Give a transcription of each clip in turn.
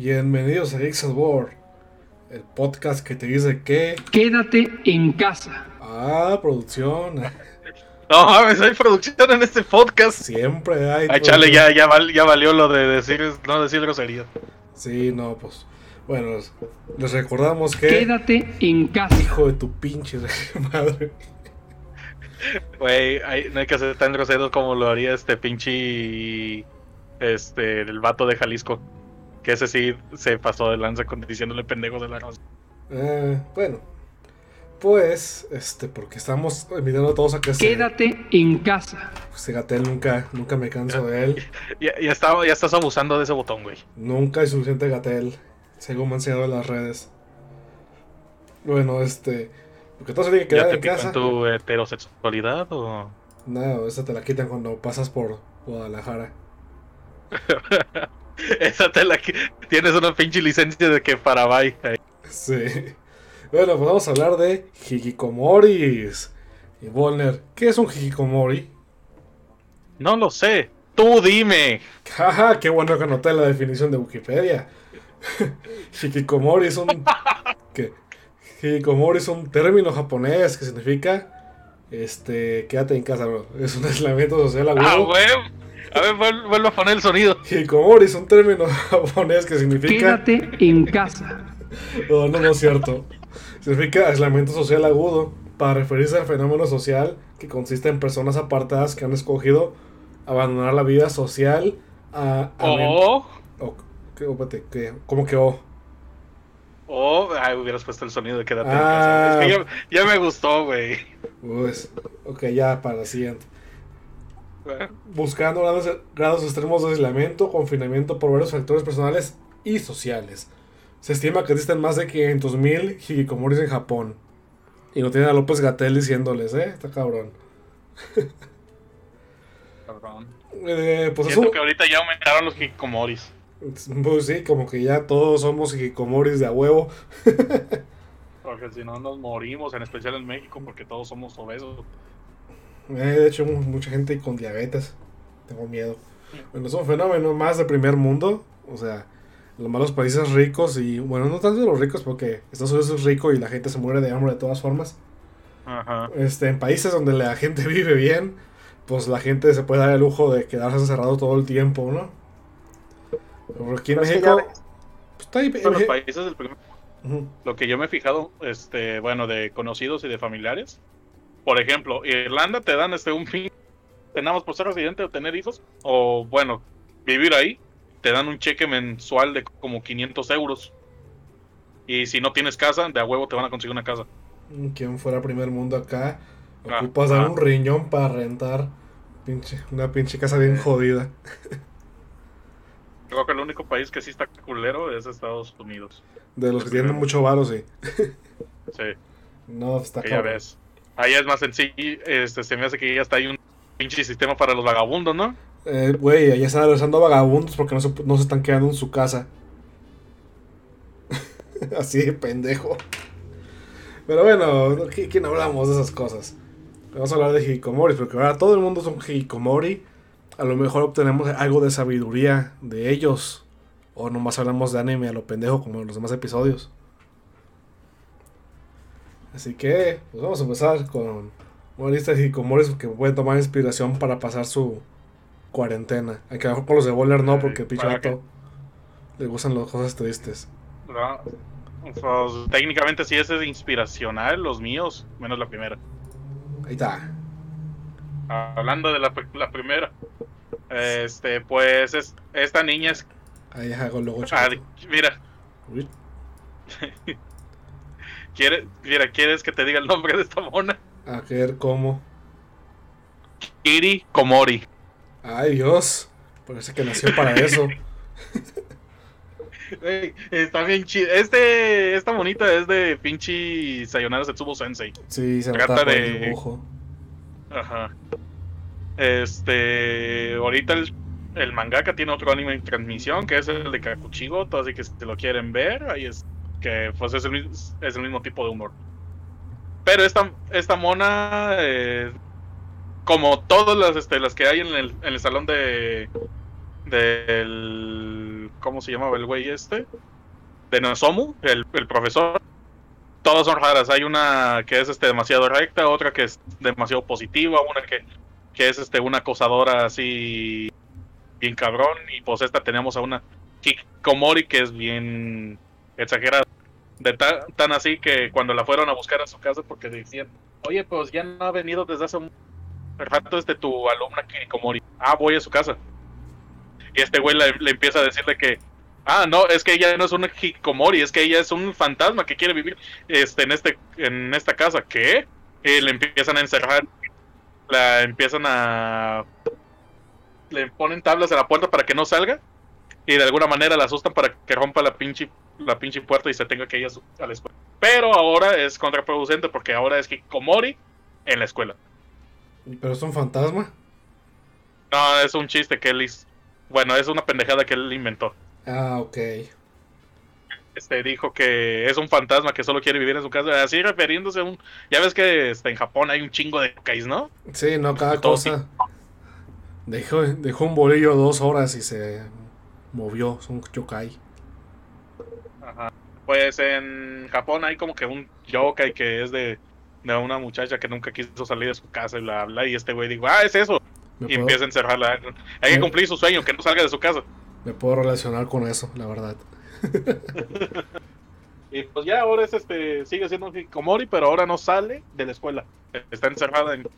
Bienvenidos a Geeks at War, el podcast que te dice que. Quédate en casa. Ah, producción. No mames, hay producción en este podcast. Siempre hay. Ay, chale, ya, ya, val- ya valió lo de decir, no decir grosería. Sí, no, pues. Bueno, les recordamos que. Quédate en casa. Hijo de tu pinche madre. Güey, no hay que ser tan groseros como lo haría este pinche. Este, el vato de Jalisco. Que ese sí se pasó de lanza con diciéndole pendejo de la raza. Eh, bueno, pues, este, porque estamos invitando a todos a que se. Quédate en casa. Pues, Gatel nunca, nunca me canso de él. Ya, ya, está- ya estás abusando de ese botón, güey. Nunca hay suficiente Gatel, según me han enseñado en las redes. Bueno, este. Porque todos se tienen que ¿Ya quedar te en casa. tu heterosexualidad o.? No, esa te la quitan cuando pasas por Guadalajara. Esa te la que tienes una pinche licencia de que para bye. Sí. Bueno, pues vamos a hablar de hikikomoris. Y Volner, ¿qué es un hikikomori? No lo sé. Tú dime. Jaja, qué bueno que anoté la definición de Wikipedia. hikikomori es un. ¿qué? Hikikomori es un término japonés que significa. Este. Quédate en casa, bro. Es un aislamiento social Ah, agudo. A ver, vuel- vuelvo a poner el sonido. Hikikomori es un término japonés que significa. Quédate en casa. No, no, no es cierto. Significa aislamiento social agudo para referirse al fenómeno social que consiste en personas apartadas que han escogido abandonar la vida social a... a men- O. o- ¿qué? Espérate, ¿qué? ¿Cómo que o? O. Ay, hubieras puesto el sonido de quédate en Ah. casa. Es que ya, ya me gustó, güey. Pues, ok, ya para la siguiente. Buscando grados, grados extremos de aislamiento, confinamiento por varios factores personales y sociales. Se estima que existen más de 500.000 hikikomoris en Japón. Y no tienen a López Gatel diciéndoles, ¿eh? Está cabrón. Cabrón. Eh, pues Siento eso, que ahorita ya aumentaron los hikikomoris. pues sí, como que ya todos somos hikikomoris de a huevo. Porque si no nos morimos, en especial en México, porque todos somos obesos. Eh, de hecho, mu- mucha gente con diabetes. Tengo miedo. Bueno, es un fenómeno más de primer mundo. O sea, los malos países ricos y, bueno, no tanto de los ricos porque Estados Unidos es rico y la gente se muere de hambre de todas formas. Ajá. Este, en países donde la gente vive bien, pues la gente se puede dar el lujo de quedarse encerrado todo el tiempo, ¿no? Pero aquí en Pero es que México, pues, está ahí. Son los países del primer Ujú. lo que yo me he fijado, este, bueno, de conocidos y de familiares. Por ejemplo, Irlanda te dan este un fin, tenemos por ser residente o tener hijos, o bueno, vivir ahí, te dan un cheque mensual de como 500 euros. Y si no tienes casa, de a huevo te van a conseguir una casa. Quien fuera primer mundo acá, Ah, ocupas ah. un riñón para rentar pinche, una pinche casa bien jodida. Creo que el único país que sí está culero es Estados Unidos. De los que tienen mucho varo, sí. Sí, No, está que ya ves. Allá es más sencillo, este, se me hace que ya está ahí un pinche sistema para los vagabundos, ¿no? Eh, Güey, allá están regresando vagabundos porque no se, no se están quedando en su casa. Así de pendejo. Pero bueno, ¿qui- ¿quién hablamos de esas cosas? Vamos a hablar de hikikomoris, porque ahora todo el mundo es un hikikomori. A lo mejor obtenemos algo de sabiduría de ellos. O nomás hablamos de anime a lo pendejo como en los demás episodios. Así que, pues vamos a empezar con una lista de hikikomoris que pueden tomar inspiración para pasar su cuarentena. Aunque a lo mejor con los de Boller no, Ay, porque pinche ¿para vato le gustan las cosas tristes. No, pues, técnicamente sí ese es inspiracional, los míos, menos la primera. Ahí está. Hablando de la, pr- la primera, este, pues es, esta niña es, Ahí hago el logo ah, mira, Uy, quiere, mira, ¿quieres que te diga el nombre de esta mona? A ver cómo. Kiri Komori. Ay, Dios. Parece que nació para eso. Está bien chido. Este, esta monita es de pinche Sayonara Setsubo Sensei. Sí, se Trata nota por el de- dibujo. Ajá. Este, ahorita el, el mangaka tiene otro anime en transmisión que es el de Kakuchigoto, así que si lo quieren ver, ahí es que pues es el, es el mismo tipo de humor. Pero esta, esta mona, eh, como todas las, este, las que hay en el, en el salón de del ¿cómo se llamaba el güey este? De Nozomu, el, el profesor. Todas son raras. Hay una que es este demasiado recta, otra que es demasiado positiva, una que, que es este una acosadora así bien cabrón. Y pues esta tenemos a una Kikomori que es bien exagerada. De ta- tan así que cuando la fueron a buscar a su casa porque decían, oye, pues ya no ha venido desde hace un rato este tu alumna Kikomori. Ah, voy a su casa. Y este güey le, le empieza a decirle que, ah, no, es que ella no es una Hikomori, es que ella es un fantasma que quiere vivir este, en, este, en esta casa. ¿Qué? Y le empiezan a encerrar, la empiezan a... Le ponen tablas a la puerta para que no salga y de alguna manera la asustan para que rompa la pinche, la pinche puerta y se tenga que ir a, la escuela. Pero ahora es contraproducente porque ahora es Hikomori en la escuela. Pero es un fantasma. No, es un chiste que él hizo. Bueno, es una pendejada que él inventó. Ah, ok. Este dijo que es un fantasma que solo quiere vivir en su casa, así refiriéndose a un ya ves que este, en Japón hay un chingo de yokais, ¿no? Sí, no, cada Todo cosa. Dejó, dejó un bolillo dos horas y se movió. Es un yokai. Ajá. Pues en Japón hay como que un yokai que es de, de una muchacha que nunca quiso salir de su casa y bla bla y este güey dijo, "Ah, es eso." Y puedo, empieza a encerrarla. Hay que cumplir su sueño, que no salga de su casa. me puedo relacionar con eso, la verdad. Y pues ya ahora es este sigue siendo un hikomori, pero ahora no sale de la escuela. Está encerrada en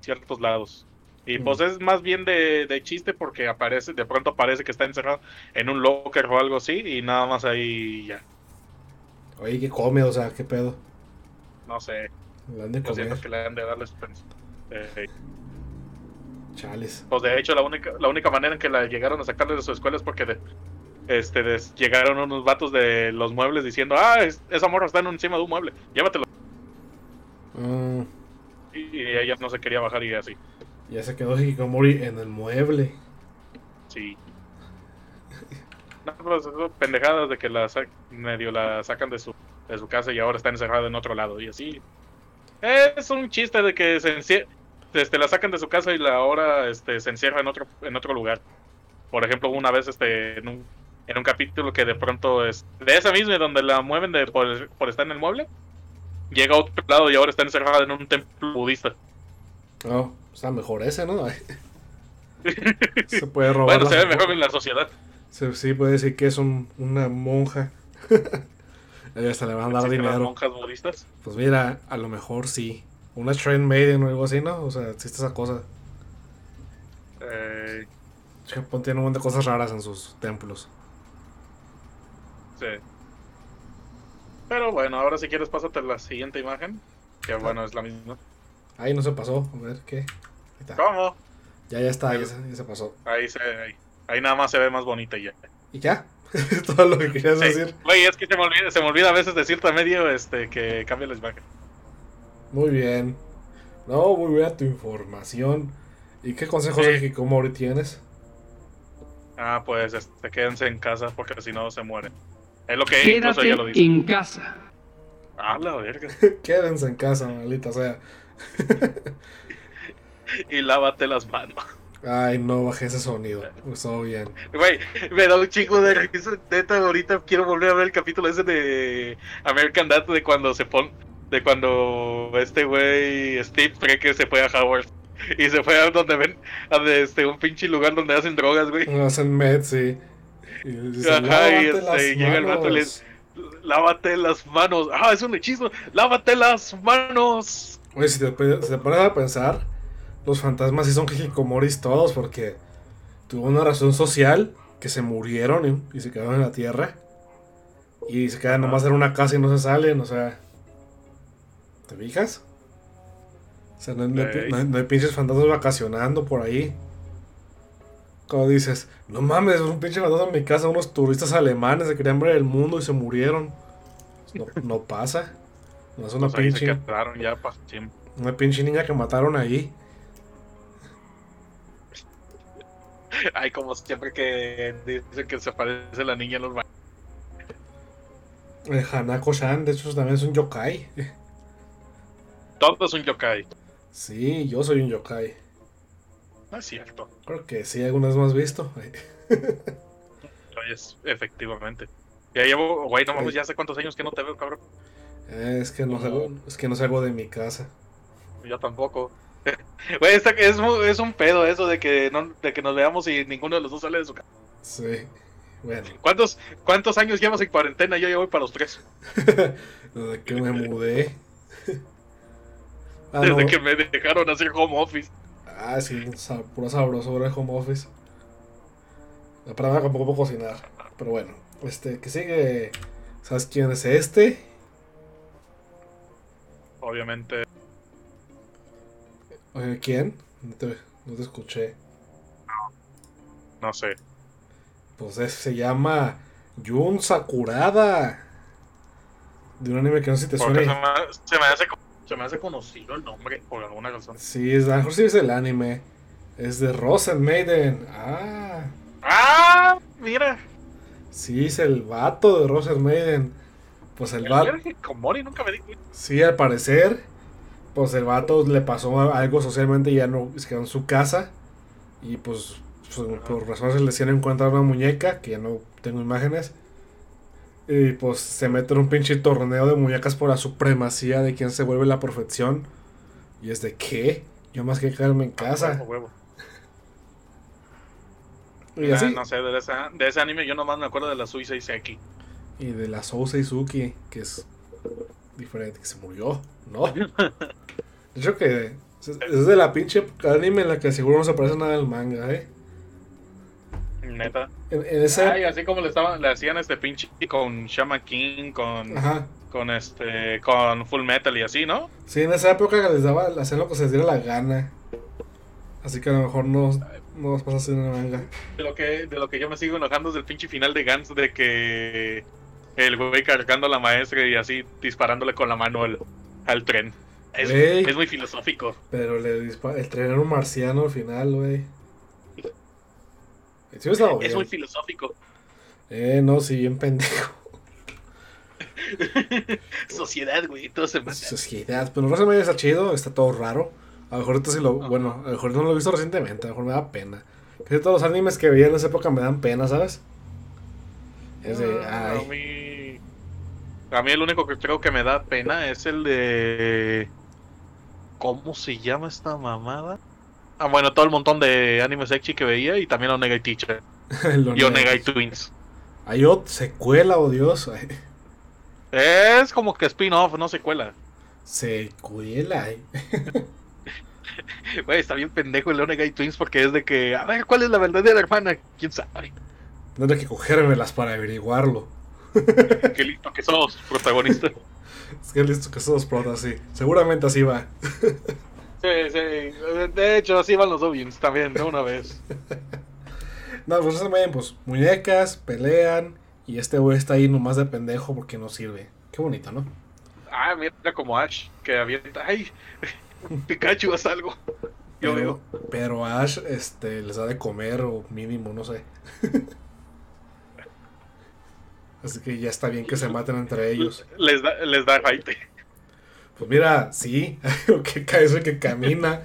ciertos lados. Y pues es más bien de, de chiste porque aparece, de pronto parece que está encerrado en un locker o algo así y nada más ahí ya. Oye, ¿qué come? O sea, ¿qué pedo? No sé, Le han de siento comer. que le han de pens- eh, Chales. Pues de hecho la única, la única manera en que la llegaron a sacarle de su escuela es porque de- este llegaron unos vatos de los muebles diciendo, ah, es- esa morra está en- encima de un mueble, llévatelo. Ah, Y, y ella no se quería bajar y así. Ya se quedó Hikikomori en el mueble. Sí. No, pues, pendejadas de que la medio la sacan de su, de su casa y ahora está encerrada en otro lado y así. Es un chiste de que se encie- este, la sacan de su casa y la ahora este, se encierra en otro, en otro lugar. Por ejemplo, una vez este, en, un, en un capítulo que de pronto es de esa misma donde la mueven de, por, por estar en el mueble, llega a otro lado y ahora está encerrada en un templo budista. No, está mejor ese, ¿no? se puede robar. Bueno, se ve mejor en la sociedad. Se- sí, puede decir que es un- una monja. Hasta le van a dar las dinero. monjas budistas. Pues mira, a lo mejor sí. Una Trend Maiden o algo así, ¿no? O sea, existe esa cosa. Eh, Japón tiene un montón de cosas raras en sus templos. Sí. Pero bueno, ahora si quieres pásate la siguiente imagen. Que bueno, es la misma. Ahí no se pasó. A ver, ¿qué? Ahí está. ¿Cómo? Ya, ya está, ya se, ya se pasó. Ahí se ahí, ahí nada más se ve más bonita y ya. ¿Y ya? Todo lo que querías Sí. decir. Güey, es que se me olvida, se me olvida a veces decirte a medio este que cambia la imagen. Muy bien. No, muy buena tu información. ¿Y qué consejos Sí. de Hikikomori tienes? Ah, pues este, quédense en casa porque si no se mueren. Es lo que incluso Quédate ella lo dice. en casa. Ah, la verga. Quédense en casa, maldita sea. Y lávate las manos. Ay, no bajé ese sonido. Estuvo bien. Güey, me da un chingo de risa. Neta, ahorita quiero volver a ver el capítulo ese de American Dad de cuando se pone. De cuando este güey, Steve, cree que se fue a Howard. Y se fue a donde ven. A de este, un pinche lugar donde hacen drogas, güey. Hacen med, sí. Y dice, Ajá, y "Lávate este, las llega el vato y le- manos". Lávate las manos. Ah, es un hechizo. Lávate las manos. Oye, si te, si te pones a pensar, los fantasmas sí son hikikomoris todos porque tuvo una razón social que se murieron y, y se quedaron en la tierra. Y se quedan nomás en una casa y no se salen, o sea. ¿Te fijas? O sea, no, no hay pi- Ok. no hay- no hay pinches fantasmas vacacionando por ahí. Como dices, no mames, es un pinche fantasma en mi casa, unos turistas alemanes se querían ver el mundo y se murieron. No, no pasa. No es una Pues se pinche. quedaron ya para siempre. Una pinche niña que mataron ahí. Ay, como siempre que dicen que se parece la niña en los baños. Eh, Hanako-chan, de hecho, también es un yokai. Todo es un yokai. Sí, yo soy un yokai. No es cierto. Creo que sí, alguna vez más visto. es, efectivamente. Ya llevo, güey, no mames, ya hace cuántos años que no te veo, cabrón. Eh, es que no salgo, es que no salgo de mi casa. Yo tampoco. Güey, es, es un pedo eso de que, no, de que nos veamos y ninguno de los dos sale de su casa. Sí. Bueno, ¿Cuántos, ¿Cuántos años llevas en cuarentena? Yo ya voy para los tres. desde que me mudé. Ah, Desde no. que me dejaron hacer home office. Ah, sí, sa- pura sabrosura el home office. La palabra tampoco puedo cocinar. Pero bueno, este, que sigue. ¿Sabes quién es este? Obviamente. Oye, ¿quién? No te, no te escuché. No sé. Pues es- se llama Jun Sakurada. De un anime que no sé si te Porque se suena. me, se me hace, se me hace conocido el nombre por alguna razón. Sí, es, a lo mejor sí es el anime. Es de Rosen Maiden. Ah, ¡Ah! Mira. sí, es el vato de Rosen Maiden. Pues el vato. Nunca me di cuenta. Sí, al parecer, pues el vato le pasó algo socialmente y ya no se quedó en su casa. Y pues, pues, por razones del destino encuentra una muñeca, que ya no tengo imágenes. Y pues se mete en un pinche torneo de muñecas por la supremacía de quien se vuelve la perfección. Y es de qué? Yo más que quedarme en casa. Huevo, huevo. Y Ah, no sé, de ese, de ese anime yo nomás me acuerdo de la Suicide Seki. Y de la Sousa Izuki, que es diferente, que se murió, ¿no? De hecho que es de la pinche anime en la que seguro no se parece nada al manga, ¿eh? Neta. En, en esa... Ay, así como le estaban, le hacían este pinche con Shaman King, con, Ajá. con este, con Full Metal y así, ¿no? Sí, en esa época les daba hacer lo que se les diera la gana. Así que a lo mejor no, no vas a hacer en el manga. De lo que, de lo que yo me sigo enojando es del pinche final de Gans de que el güey cargando a la maestra y así disparándole con la mano al, al tren. Es, es muy filosófico. Pero le dispara... El tren era un marciano al final, güey. Sí, Es muy filosófico. Eh, no, sí, bien pendejo. Sociedad, güey, todo se mata. Sociedad, pero no se me está chido, está todo raro. A lo mejor ahorita sí lo. Bueno, a lo mejor no lo he visto recientemente, a lo mejor me da pena. Casi todos los animes que veía en esa época me dan pena, ¿sabes? Es de. Ah, A mí, a mí el único que creo que me da pena es el de... ¿Cómo se llama esta mamada? Ah, bueno, todo el montón de animes sexy que veía y también Onegai Teacher el y Onegai. Onegai Twins. Hay otra secuela, oh Dios. ay, Es como que spin-off, no secuela. Secuela. ay. Güey, está bien pendejo el Onegai Twins porque es de que, a ver, ¿cuál es la verdadera hermana? ¿Quién sabe? Tendré que cogérmelas para averiguarlo. Qué listo que sos, protagonista. Es que listo que todos protas, sí. Seguramente así va. Sí, sí. De hecho, así van los Obians también, de una vez. No, pues también, pues muñecas, pelean. Y este güey está ahí nomás de pendejo porque no sirve. Qué bonito, ¿no? Ah, mira como Ash, que avienta. ¡Ay! Pikachu, haz algo. Yo Pero, veo. pero Ash este, les da de comer o mínimo, no sé. Así que ya está bien que se maten entre ellos. Les da, les da raite. Pues mira, sí, que cae eso que camina.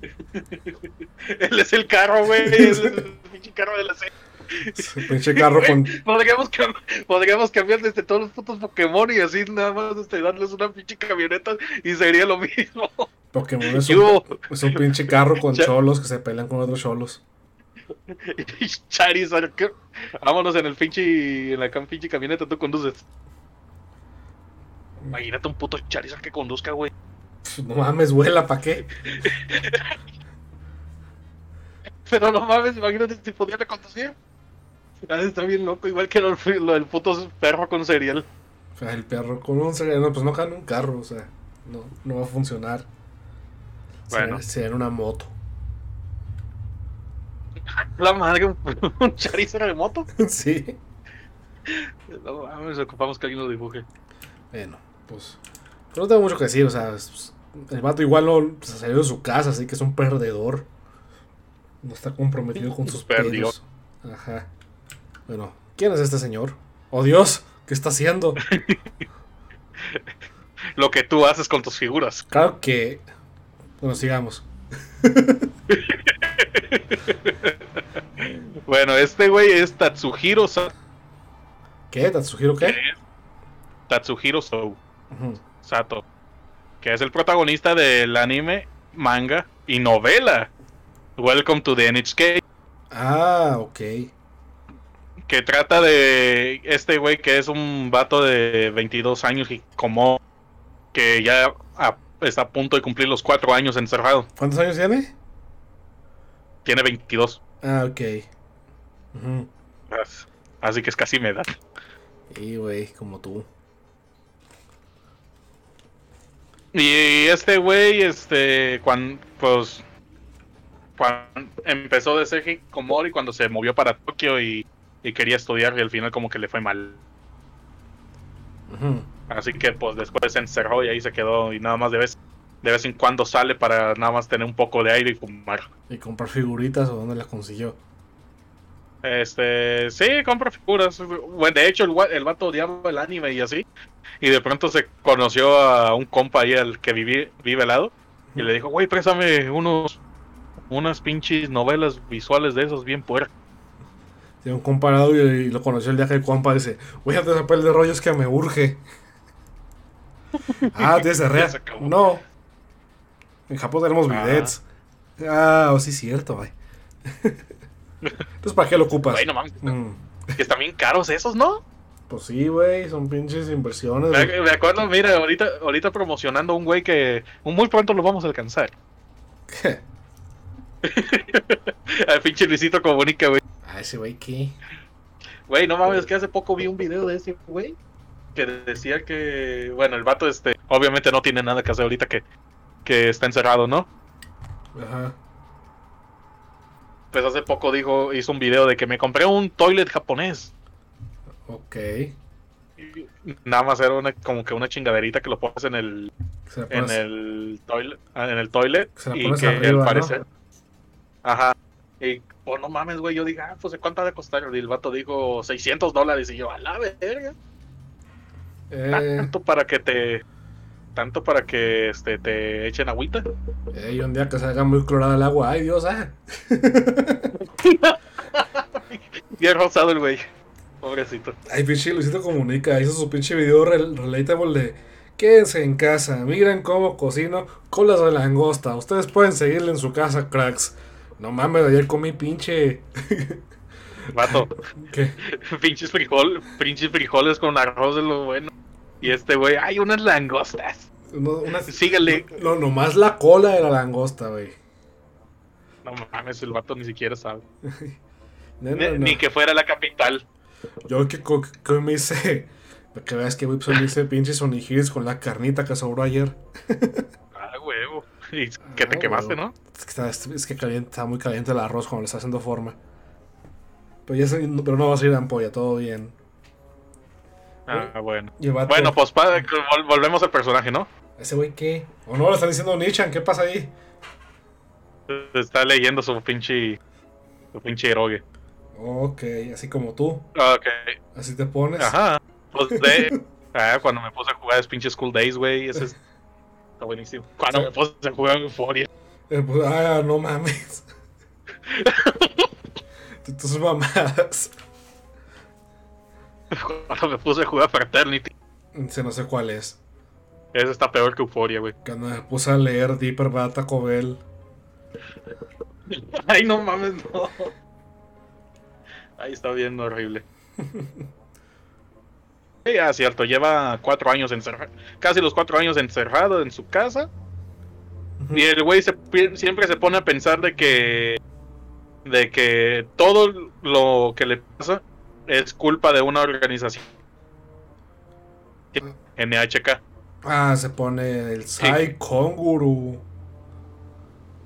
Él es el carro, güey. Él es el pinche carro de la serie. Ese pinche carro con. Podríamos, cam- podríamos cambiar desde todos los putos Pokémon y así nada más este, darles una pinche camioneta y sería lo mismo. Pokémon es un, es un pinche carro con cholos que se pelean con otros cholos. Charizard, ¿qué? vámonos en el pinche, en la cam- pinche camioneta, tú conduces. Imagínate un puto Charizard que conduzca, güey. No mames, vuela, ¿pa' qué? Pero no mames, imagínate si pudiera conducir. Está bien loco, igual que lo, lo del puto perro con cereal. O sea, el perro con un no, pues no cae en un carro, o sea, no, no va a funcionar. Bueno. Sería, sería en una moto. La madre, un, un Charizard de moto. sí. No mames, ocupamos que alguien lo dibuje. Bueno, pues. pues no tengo mucho que decir, o sea, es- el vato igual no se salió de su casa, así que es un perdedor. No está comprometido con sus Perdió. pedos. Ajá. Bueno, ¿quién es este señor? ¡Oh Dios! ¿Qué está haciendo? Lo que tú haces con tus figuras. Claro que. Bueno, sigamos. Bueno, este güey es Tatsuhiro Sa- ¿Qué? ¿Tatsuhiro qué? Tatsuhiro Sou. Sato, que es el protagonista del anime, manga y novela Welcome to the NHK, Ah, ok. que trata de este güey que es un vato de 22 años y como que ya a- está a punto de cumplir los 4 años encerrado. ¿Cuántos años tiene? Tiene 22, Ah, ok. Así que es casi mi edad. Y, güey, como tú. Y este güey, este, cuando, pues, cuando empezó de ser hikikomori cuando se movió para Tokio y, y quería estudiar y al final como que le fue mal. Así que pues después se encerró y ahí se quedó y nada más de vez, de vez en cuando sale para nada más tener un poco de aire y fumar. ¿Y comprar figuritas o dónde las consiguió? Este, sí, compra figuras. Bueno, de hecho el, el vato odiaba el anime y así. Y de pronto se conoció a un compa ahí al que viví- vive al lado. Y le dijo, güey, préstame unos, unas pinches novelas visuales de esos bien puercas. Tiene un comparado y, y lo conoció el día que el compa dice, voy a hacer papel de rollos que me urge. ah, tienes diarrea. No. En Japón tenemos Ah. bidets. Ah, oh, sí, cierto, ay. Entonces, ¿para qué lo ocupas? Güey, no mames, Mm, que están bien caros esos, ¿no? pues sí, güey, son pinches inversiones. Me, güey. me acuerdo, mira, ahorita, ahorita promocionando un güey que muy pronto lo vamos a alcanzar. Al pinche Luisito Comunica, güey. ah, ese güey, ¿qué? Güey, no mames, que hace poco vi un video de ese güey que decía que, bueno, el vato este, obviamente no tiene nada que hacer ahorita que, que está encerrado, ¿no? Ajá. Pues hace poco dijo, hizo un video de que me compré un toilet japonés. Ok. Y Nada más era una, como que una chingaderita que lo pones en el, Se la en pones- el toilet, ah, en el toilet y pones que arriba, al ¿no? parecer, ajá, y pues no mames, güey, yo dije, ah, pues ¿cuánto ha de costar? Y el vato dijo 600 dólares y yo, a la verga. Eh, tanto para que te tanto para que este te echen agüita eh, y un día que salga muy clorada el agua, ay Dios, ah. bien rosado el güey pobrecito Ay, pinche Luisito Comunica, hizo su pinche video rel- relatable de Quédense en casa, miren cómo cocino colas de langosta. Ustedes pueden seguirle en su casa, cracks. No mames, ayer comí pinche. vato ¿Qué? pinches frijol pinches frijoles con arroz de lo bueno y este güey hay unas langostas No, una- síguele no, nomás la cola de la langosta, güey. no mames el vato ni siquiera sabe No, no, ni, que fuera la capital Yo que, que me hice. Para que veas que pues me hice pinches onigiris con la carnita que sobró ayer. ah huevo y que te Ah, quemaste huevo. no Es que está, es que caliente, está muy caliente el arroz cuando le está haciendo forma. Pero, ya pero no va a salir ampolla, todo bien. Ah bueno vato- bueno pues pa- vol- volvemos al personaje no ¿Ese güey qué? ¿O no le están diciendo Nichan? ¿Qué pasa ahí? está leyendo su pinche su pinche erogue Ok, así como tú. ok Así te pones. Ajá. Pues de. Ah, cuando me puse a jugar es pinche School Days, güey. Ese es. Está buenísimo. Cuando me puse a jugar Euphoria. Eh, pues, ah, no mames. Tú- Tus mamadas. Cuando me puse a jugar Fraternity. Se no sé cuál es. Ese está peor que Euphoria, güey. Cuando me puse a leer Deeper Bad Taco Bell. Ay, no mames, no. Ahí está bien horrible. Sí, ah, cierto. Lleva cuatro años encerrado. Casi los cuatro años encerrado en su casa. Y el güey se siempre se pone a pensar de que de que todo lo que le pasa es culpa de una organización NHK. Ah, se pone el Sai Konguru.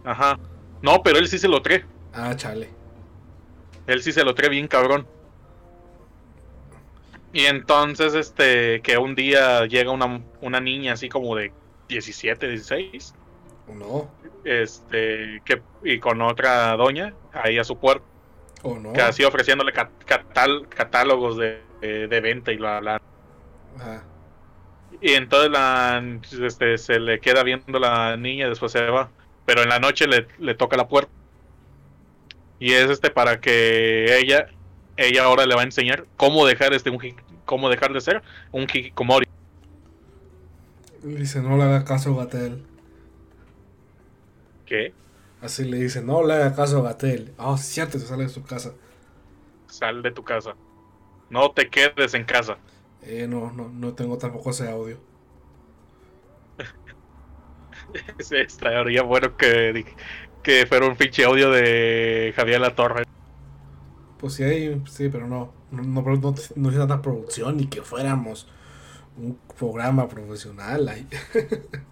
Ajá. No, pero él sí se lo trae. Ah, chale. Él sí se lo trae bien cabrón. Y entonces, este, que un día llega una, una niña así como de 17, 16, ¿O no? este, que, y con otra doña ahí a su puerta. ¿O no? que así ofreciéndole cat- catal- catálogos de, de- de venta y bla bla. Ajá. Y entonces la, este, se le queda viendo la niña después se va. Pero en la noche le, le toca la puerta. Y es este para que ella, ella ahora le va a enseñar cómo dejar este un cómo dejar de ser un hikikomori. Dice, no le haga caso Gatel. ¿Qué? Así le dice, no le haga caso a Gatel. Ah, sí, cierto, se sale de su casa. Sal de tu casa. No te quedes en casa. Eh, no, no, no tengo tampoco ese audio. Sí, Estaría bueno que, que fuera un pinche audio de Javier La Torre. Pues sí, hay, sí, pero no. No, no, no, no, no hice tanta producción ni que fuéramos un programa profesional. ahí.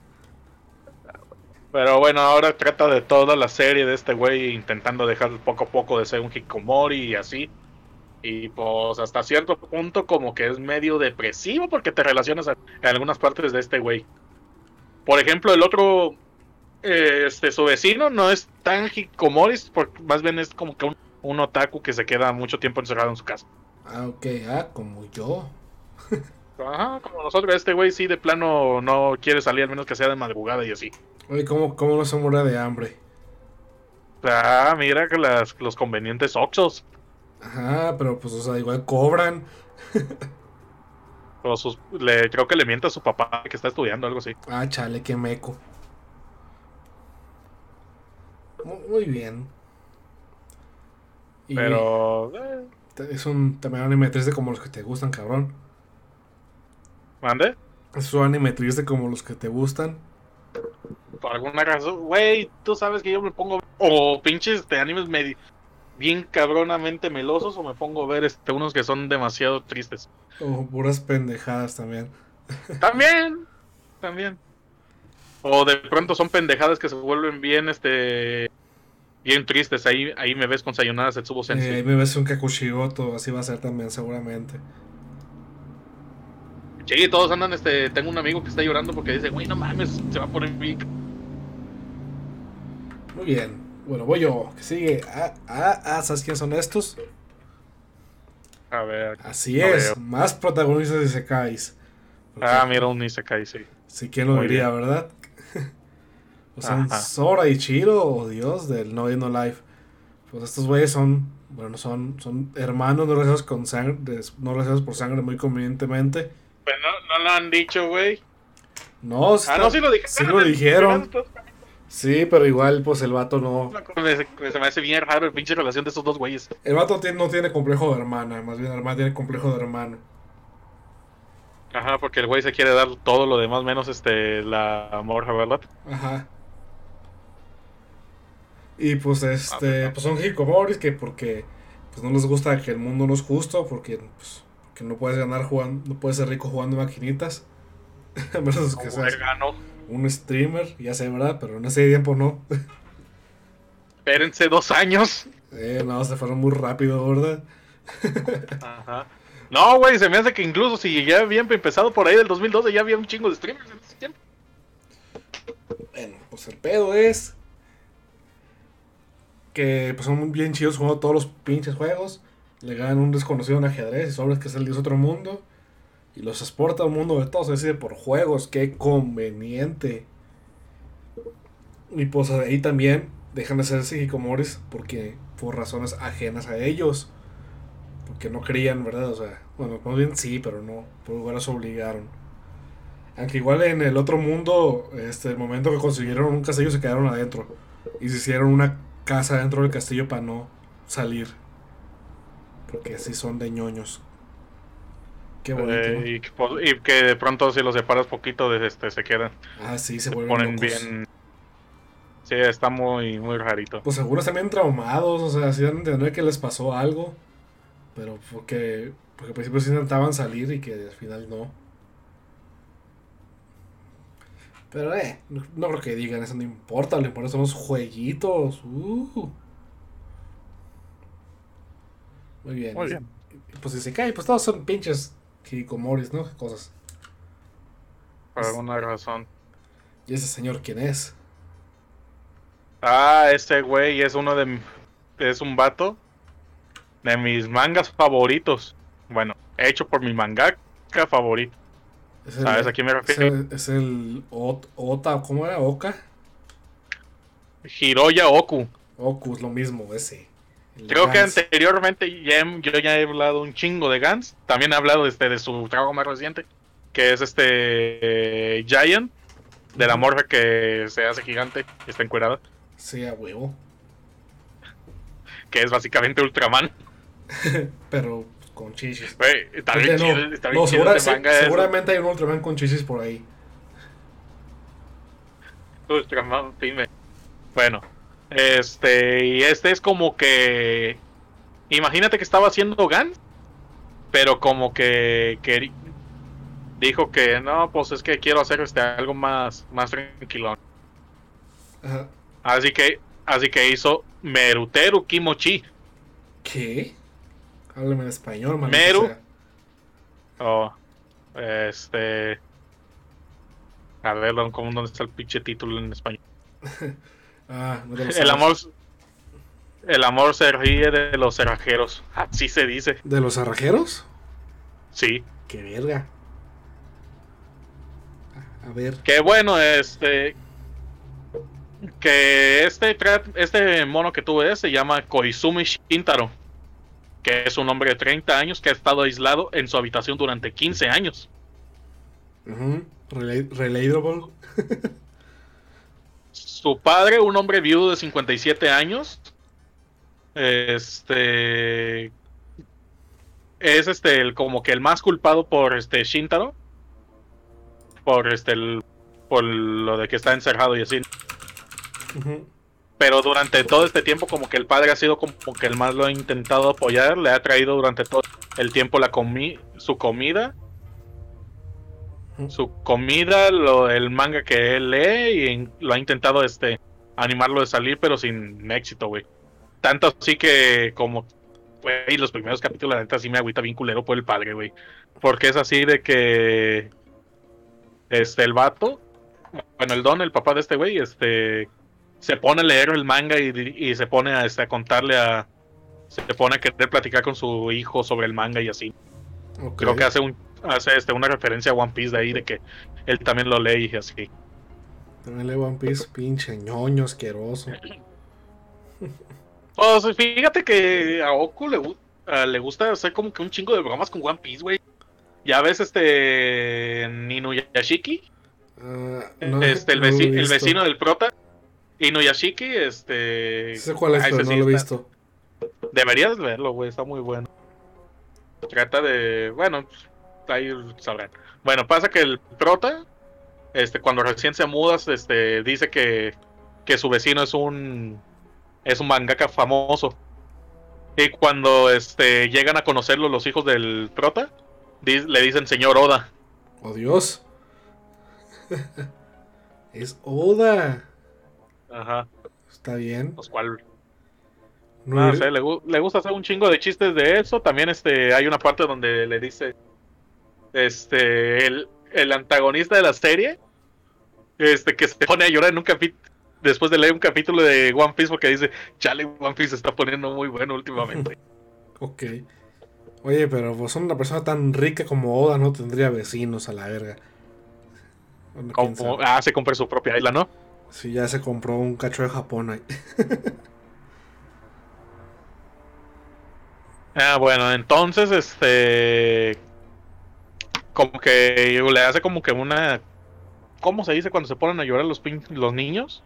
Pero bueno, ahora trata de toda la serie de este güey intentando dejar poco a poco de ser un hikikomori y así. Y pues hasta cierto punto como que es medio depresivo porque te relacionas a- en algunas partes de este güey. Por ejemplo, el otro, eh, este, su vecino no es tan hikikomori, porque más bien es como que un, un otaku que se queda mucho tiempo encerrado en su casa. Ah, ok, ah, como yo. Ajá, como nosotros, este güey sí de plano no quiere salir, al menos que sea de madrugada y así. Oye, ¿cómo, cómo no se muere de hambre? Ah, mira que las, los convenientes Oxos. Ajá, pero pues, o sea, igual cobran. O sus, le, creo que le miente a su papá que está estudiando algo así. Ah, chale, qué meco. Muy, muy bien. Y Pero. eh, Es un también anime triste como los que te gustan, cabrón. ¿Mande? Es un anime triste como los que te gustan. Por alguna razón. Güey, tú sabes que yo me pongo. O pinches de animes medi- bien cabronamente melosos. O me pongo a ver este, unos que son demasiado tristes. O puras pendejadas también. También. También. O de pronto son pendejadas que se vuelven bien, este. Bien tristes. Ahí, ahí me ves con Sayonara Setsubo Eh, Sensei. ahí me ves un Kakushigoto, así va a ser también seguramente. Sí, todos andan, este, tengo un amigo que está llorando porque dice, güey, no mames, se va a poner bien. Muy bien. Bueno, voy yo. Que sigue. Ah, ah, ah, ¿sabes quiénes son estos? A ver. Así No es. veo. Más protagonistas de Sekais. Porque- Ah, mira un Isekai, sí. Sí, quién lo Muy diría, bien. ¿verdad? o sea, Ajá. Sora y Chiro, o Dios, del No No Life. Pues estos güeyes son, bueno, son, son hermanos no relacionados con sangre, no relacionados por sangre muy convenientemente. Pues no, no lo han dicho, güey. No, Ah, está- no, sí lo dijeron. sí lo dijeron. Sí, pero igual, pues el vato no. Me- Se me hace bien raro el pinche relación de estos dos güeyes. El vato tiene- no tiene complejo de hermana, más bien el hermano tiene complejo de hermano. Ajá, porque el güey se quiere dar todo lo demás menos este la morja, ¿verdad? Ajá. Y pues este, Ah, pues son hikomoris que porque pues no les gusta que el mundo no es justo, porque pues, porque no puedes ganar jugando, no puedes ser rico jugando maquinitas. A menos que seas vegano. Un streamer, ya sé, ¿verdad? Pero en ese tiempo no. Espérense dos años. Eh, no, se fueron muy rápido, ¿verdad? Ajá. No, güey, se me hace que incluso si ya habían empezado por ahí del 2012, ya había un chingo de streamers en ese tiempo. Bueno, pues el pedo es que pues son bien chidos jugando todos los pinches juegos. Le ganan un desconocido en ajedrez y sobres que es el dios otro mundo. Y los exporta al mundo de todos, es decir, por juegos. Qué conveniente. Y pues ahí también dejan de ser hikikomoris porque por razones ajenas a ellos. Porque no querían, ¿verdad? O sea, bueno, más bien sí, pero no. Por igual los obligaron. Aunque igual en el otro mundo, este, el momento que consiguieron un castillo se quedaron adentro. Y se hicieron una casa dentro del castillo para no salir. Porque así son de ñoños. Qué bonito. Eh, y, que, pues, y que de pronto si los separas poquito, de este, se quedan. Ah, sí, se Se vuelven ponen locos. bien. Sí, está muy, muy rarito. Pues seguro están bien traumados, o sea, sí dan a entender que les pasó algo. Pero porque, porque al principio sí intentaban salir y que al final no. Pero eh, no, no creo que digan, eso no importa, lo importante son los jueguitos. Uh. Muy bien. Muy bien. Y Pues si se cae, pues todos son pinches hikikomoris, ¿no? Cosas. Por alguna razón. ¿Y ese señor quién es? Ah, este güey es uno de. Es un vato de mis mangas favoritos. Bueno, hecho por mi mangaka favorito. Es el, ¿Sabes a quién me es refiero? el, es el Ot- Ota, ¿cómo era? Oka. Hiroya Oku. Oku es lo mismo, ese. Creo que anteriormente ya yo ya he hablado un chingo de Gans. También he hablado este, de su trabajo más reciente, que es este eh, Giant, de la morra que se hace gigante y está encuerada, Sí, a huevo. que es básicamente Ultraman. Pero con chichis. Está bien chido, no. está bien No, chido segura- ese se- manga. ese. seguramente hay un Ultraman con chichis por ahí. Ultraman, dime. Bueno, este, y este es como que. Imagínate que estaba haciendo Gans, pero como que, que dijo que no, pues es que quiero hacer este algo más, más tranquilo. Ajá. Así que, así que hizo Meruteru Kimochi. ¿Qué? Háblame en español, maldita Meru. sea. Oh, este. A ver, ¿cómo, ¿dónde está el pinche título en español? Ah, no te lo El amor. El amor se ríe de los cerrajeros. Así se dice. ¿De los arrajeros? Sí. ¡Qué verga! A ver. Que bueno, este. Que este, este mono que tú ves se llama Koizumi Shintaro. Que es un hombre de 30 años que ha estado aislado en su habitación durante 15 años. Rela- Relatable. Su padre, un hombre viudo de 57 años. Este. Es este el, como que el más culpado por este Shintaro. Por este el- por lo de que está encerrado y así. Pero durante todo este tiempo, como que el padre ha sido como que el más lo ha intentado apoyar, le ha traído durante todo el tiempo la comi su comida, su comida, lo, el manga que él lee y lo ha intentado este animarlo de salir, pero sin éxito, güey. Tanto así que como, güey, los primeros capítulos, la neta, sí me agüita bien culero por el padre, güey. Porque es así de que, este, el vato, bueno, el don, el papá de este güey, este, se pone a leer el manga y, y se pone a, este, a contarle a, se pone a querer platicar con su hijo sobre el manga y así. Creo que hace un hace este una referencia a One Piece de ahí de que él también lo lee y así. También lee One Piece, pinche ñoño asqueroso. O sea, fíjate que a Oku le, le gusta hacer como que un chingo de bromas con One Piece, güey. Ya ves este Inuyashiki, Ah, no- este el, veci- el vecino del prota. Inuyashiki, este sé cuál es, pero ese no sí lo he visto. Deberías verlo, güey, está muy bueno. Trata de, bueno, ahí sabrán. Bueno, pasa que el prota, este, cuando recién se mudas, este, dice que, que su vecino es un, es un mangaka famoso. Y cuando, este, llegan a conocerlo los hijos del prota, di- le dicen señor Oda. ¡Oh, Dios! es Oda. Ajá, Está bien. los cual, No, no he- sé, le, le gusta hacer un chingo de chistes de eso. También, este, hay una parte donde le dice, este, el, el antagonista de la serie, este, que se pone a llorar en un capítulo, después de leer un capítulo de One Piece porque dice, chale, One Piece se está poniendo muy bueno últimamente. Ok. Oye, pero pues una persona tan rica como Oda no tendría vecinos a la verga. Bueno, Como, ah, se compra su propia isla, ¿no? Si ya se compró un cacho de Japón ahí. Ah, bueno, entonces, este, como que le hace como que una, ¿cómo se dice cuando se ponen a llorar los, pin- los niños?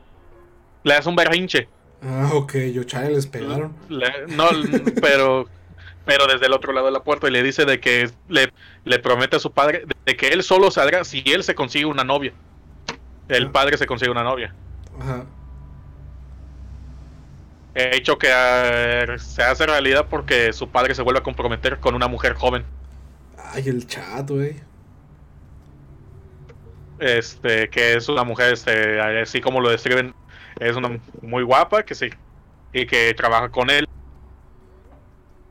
Le hace un berrinche. Ah, ok, yo chale les pegaron. Le- no, pero pero desde el otro lado de la puerta y le dice de que le, le promete a su padre de que él solo saldrá si él se consigue una novia. El Ah. padre se consigue una novia. Ajá. Hecho que eh, se hace realidad porque su padre se vuelve a comprometer con una mujer joven. Ay, el chat, güey. Este, que es una mujer, este, así como lo describen, es una muy guapa que sí, y que trabaja con él.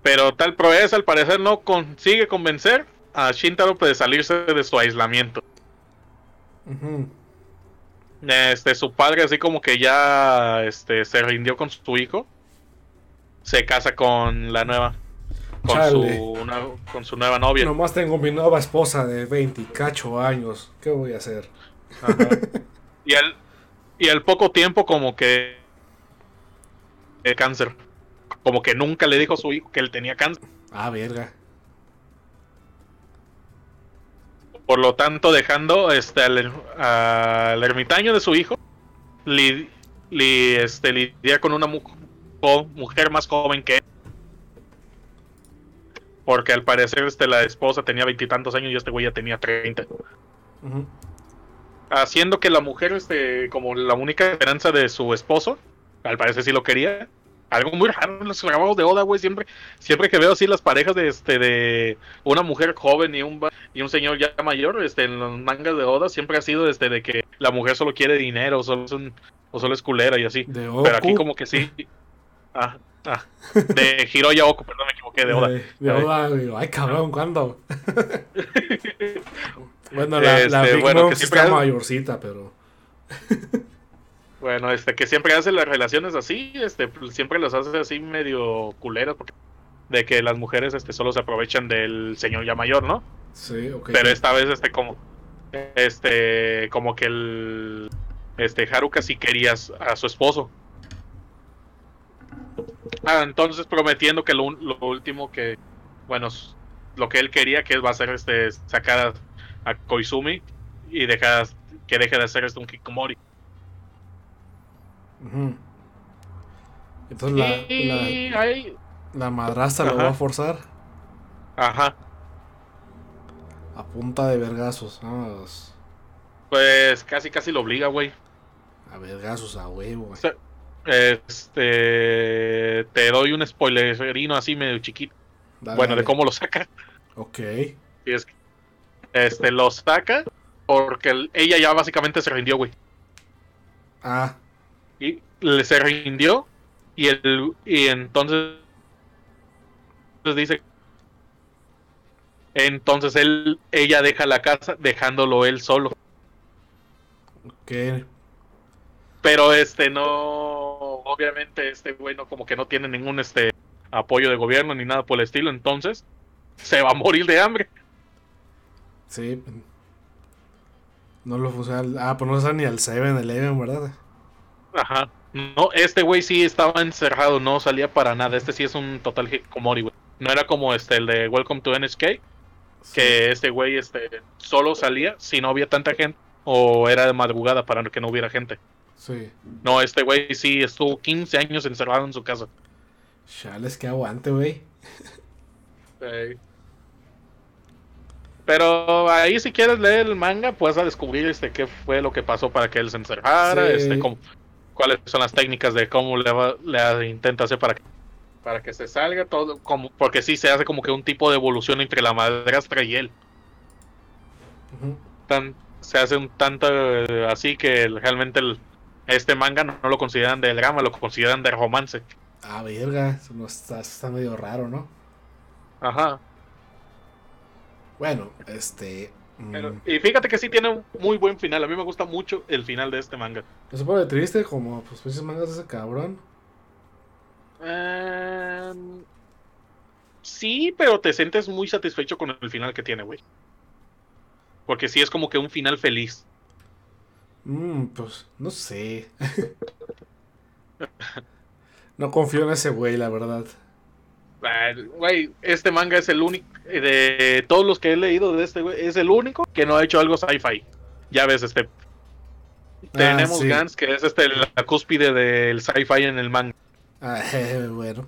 Pero tal proeza al parecer no consigue convencer a Shintaro de salirse de su aislamiento. Este, su padre así como que ya este, se rindió con su hijo. Se casa con la nueva. Con Chale. su, una- con su nueva novia. Nomás tengo mi nueva esposa de 20 y cacho años. ¿Qué voy a hacer? Ajá. Y al, y al poco tiempo como que de cáncer. como que nunca le dijo a su hijo que él tenía cáncer. Ah, verga. Por lo tanto, dejando este, al, al ermitaño de su hijo li- li- este, lidiar con una mu- mujer más joven que él. Porque al parecer este, la esposa tenía veintitantos años y este güey ya tenía treinta. Haciendo que la mujer, este, como la única esperanza de su esposo, al parecer sí lo quería. Algo muy raro en los grabados de Oda, güey. Siempre, siempre que veo así las parejas de este de una mujer joven y un y un señor ya mayor, este, en los mangas de Oda, siempre ha sido este de que la mujer solo quiere dinero, o solo es un- o solo es culera y así. Pero aquí como que sí. Ah, ah. De Hiroya Oko, perdón, me equivoqué, de Oda. De, de Oda, digo, ay cabrón, ¿cuándo? bueno, la, la Este, Big bueno, que siempre está ha- mayorcita, pero. Bueno, este, que siempre hace las relaciones así, este, pues, siempre las hace así medio culeras, porque de que las mujeres, este, solo se aprovechan del señor ya mayor, ¿no? Sí, ok. Pero esta vez, este, como, este, como que el, este, Haruka sí quería a su esposo. Ah, entonces prometiendo que lo, un- lo último que, bueno, lo que él quería que va a ser, este, sacar a, a Koizumi y dejar, que deje de hacer este un Kikomori. Entonces la, y la, ahí, la madrastra lo va a forzar ajá, a punta de vergazos. Vámonos. pues casi casi lo obliga, güey. A vergazos a huevo, güey. sea, Este, te doy un spoilerino así medio chiquito, Dale, bueno, de cómo lo saca. Ok. Y es que, este, lo saca porque el- ella ya básicamente se rindió, güey. Ah, Y le se rindió y el y entonces entonces dice entonces él ella deja la casa dejándolo él solo. ok. Pero este no obviamente este güey no como que no tiene ningún este apoyo de gobierno ni nada por el estilo entonces se va a morir de hambre Sí. No lo funciona. Ah, pues no sale ni al 7-Eleven, ¿verdad? ajá no este güey sí estaba encerrado no salía para nada este sí es un total hikikomori güey no era como este el de Welcome to NSK que este güey este solo salía si no había tanta gente o era de madrugada para que no hubiera gente Sí. no este güey sí estuvo 15 años encerrado en su casa Chales, que aguante, güey. Sí. Pero ahí si quieres leer el manga, puedes a descubrir este qué fue lo que pasó para que él se encerrara, Sí. este cómo- cuáles son las técnicas de cómo le, va- le intenta hacer para que para que se salga todo como porque sí se hace como que un tipo de evolución entre la madrastra y él. Tan, se hace un tanto eh, así que realmente el- este manga no, no lo consideran de drama, lo consideran de romance. Ah, verga. Eso no está, está medio raro, ¿no? Ajá. Bueno, este. mm, Pero- y fíjate que sí tiene un muy buen final. A mí me gusta mucho el final de este manga. ¿No se pone triste como pues pinches mangas de ese cabrón? Em, sí, pero te sientes muy satisfecho con el final que tiene, güey. Porque sí es como que un final feliz. Mmm, pues no sé. no confío en ese güey, la verdad. Ah, Güey, este manga es el único, eh, de todos los que he leído de este, güey, es el único que no ha hecho algo sci-fi. Ya ves, este. Tenemos sí. Gans, que es este la cúspide del sci-fi en el manga. Ah, bueno.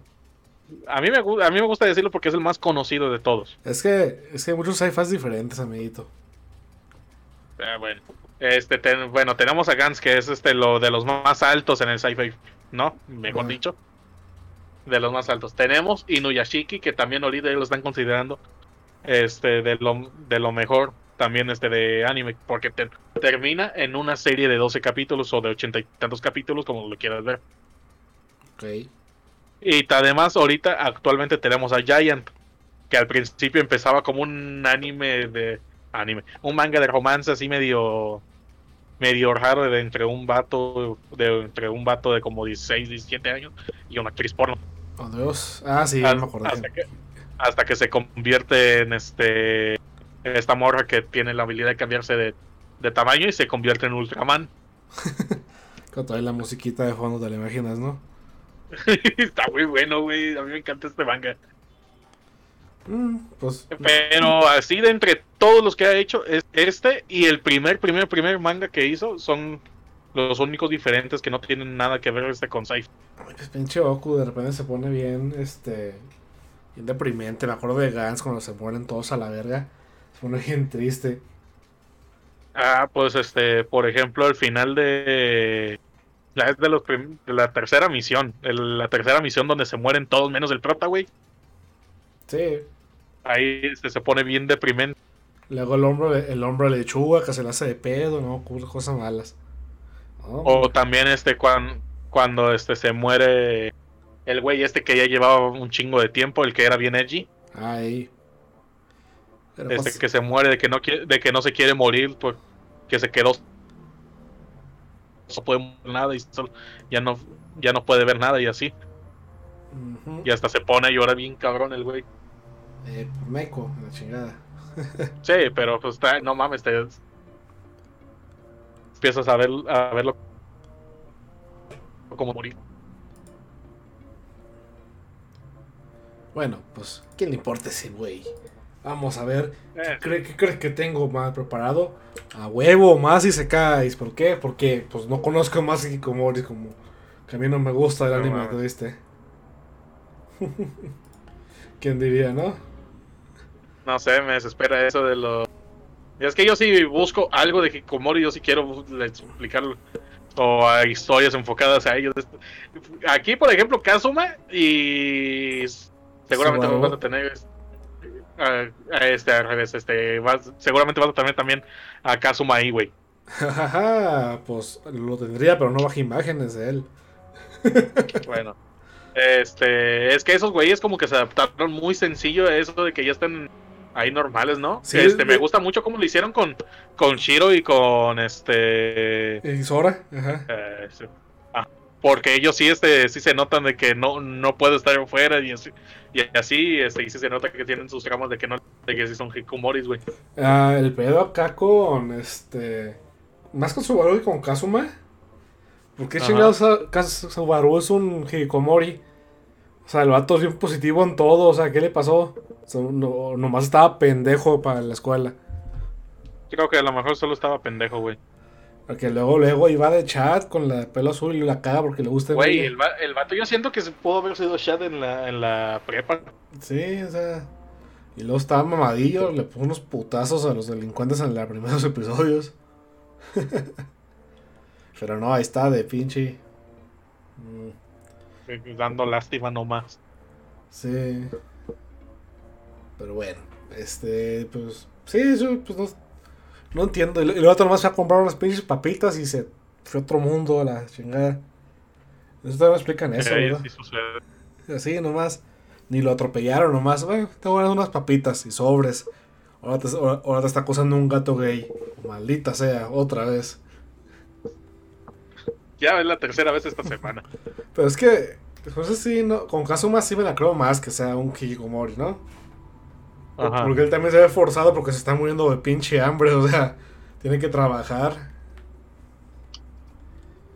A mí, me, a mí me gusta decirlo porque es el más conocido de todos. Es que, es que hay muchos sci-fis diferentes, amiguito. Ah, bueno. Este, ten- bueno, tenemos a Gans, que es este lo de los más altos en el sci-fi, ¿no? Mejor dicho. De los más altos. Tenemos Inuyashiki, que también ahorita lo están considerando este de lo, de lo mejor también este de anime, porque te- termina en una serie de 12 capítulos o de ochenta y tantos capítulos, como lo quieras ver. Ok. Y además ahorita actualmente tenemos a Giant, que al principio empezaba como un anime de anime, un manga de romance así medio medio raro de entre un vato de entre un vato de como 16, 17 años y una actriz porno. Oh, Dios. Ah, sí, Hasta- me acordé. hasta que hasta que se convierte en este esta morra que tiene la habilidad de cambiarse de, de tamaño y se convierte en Ultraman. Con toda la musiquita de fondo te la imaginas, ¿no? Está muy bueno, güey. A mí me encanta este manga. Mm, pues. Pero así de entre todos los que ha hecho, es este y el primer, primer, primer manga que hizo son los únicos diferentes que no tienen nada que ver este con Saif. Ay, pues pinche Goku de repente se pone bien, este. Bien deprimente. Me acuerdo de Gans cuando se mueren todos a la verga. Se pone bien triste. Ah, pues este, por ejemplo, el final de la es de los prim- de la tercera misión, el- la tercera misión donde se mueren todos menos el prota, güey. Sí. Ahí este, se pone bien deprimente. Luego el hombre, el hombre lechuga que se le hace de pedo, ¿no? Cosas malas. O también este cuando, cuando este se muere el güey este que ya llevaba un chingo de tiempo, el que era bien edgy, Ahí. Pero este pues, que se muere de que no quiere, de que no se quiere morir porque se quedó no puede morir nada y solo- ya no ya no puede ver nada y así. Y hasta se pone a llorar bien cabrón el güey. Eh, meco, la chingada. Sí, pero pues no mames, te empiezas a ver a verlo como morir. Bueno, pues, ¿quién le importa ese güey? Vamos a ver. Eh, ¿Cree, ¿Qué crees que tengo más preparado? A huevo, más y se caes. ¿Por qué? Porque pues no conozco más Hikikomori como que a mí no me gusta el No anime que viste. ¿Quién diría, no? No sé, me desespera eso de los. Y es que yo sí busco algo de Hikomori, yo sí quiero explicarlo. O a historias enfocadas a ellos. Aquí, por ejemplo, Kazuma y. Seguramente Subaru. vas a tener. a- a este, al revés, este, vas- seguramente vas a tener también a Kazuma ahí, güey. Pues lo tendría, pero no baja imágenes de él. Bueno, este, es que esos güeyes como que se adaptaron muy sencillo a eso de que ya están ahí normales, ¿no? Sí, este, me gusta mucho cómo lo hicieron con, con Shiro y con este, ¿Y Sora? Ajá. eh, sí. Ah, porque ellos sí, este, sí se notan de que no, no puede estar afuera y así, y así, este, y sí se nota que tienen sus tramos de que no, de que sí son hikomoris, güey. Ah, el pedo acá con este. Más con Subaru y con Kazuma. ¿Por qué Ajá. chingados Subaru es un Hikikomori? O sea, el vato es bien positivo en todo. O sea, ¿qué le pasó? No- nomás estaba pendejo para la escuela. Creo que a lo mejor solo estaba pendejo, güey. Porque luego, luego iba de chat con la pelo azul y la caga porque le gusta el Güey, baile. el, va- el vato yo siento que se pudo haber sido Shad en la, en la prepa. Sí, o sea. Y luego estaba mamadillo, le puso unos putazos a los delincuentes en los primeros episodios. Pero no, ahí está de pinche. Mm, Dando lástima nomás. sí. Pero bueno, este, pues. Sí, eso, pues no. No entiendo. Y luego otro nomás fue a comprar unas pinches papitas y se fue a otro mundo a la chingada. Eso también explican eso, ¿verdad? sí sucede. Así nomás. Ni lo atropellaron nomás. Bueno, te voy a dar unas papitas y sobres. Ahora te, ahora, ahora te está acosando un gato gay. Maldita sea, otra vez. Ya es la tercera vez esta semana. Pero es que, pues sí, no, con Kazuma sí me la creo más que sea un Hikikomori, ¿no? Ajá. Porque él también se ve forzado porque se está muriendo de pinche hambre, o sea, tiene que trabajar.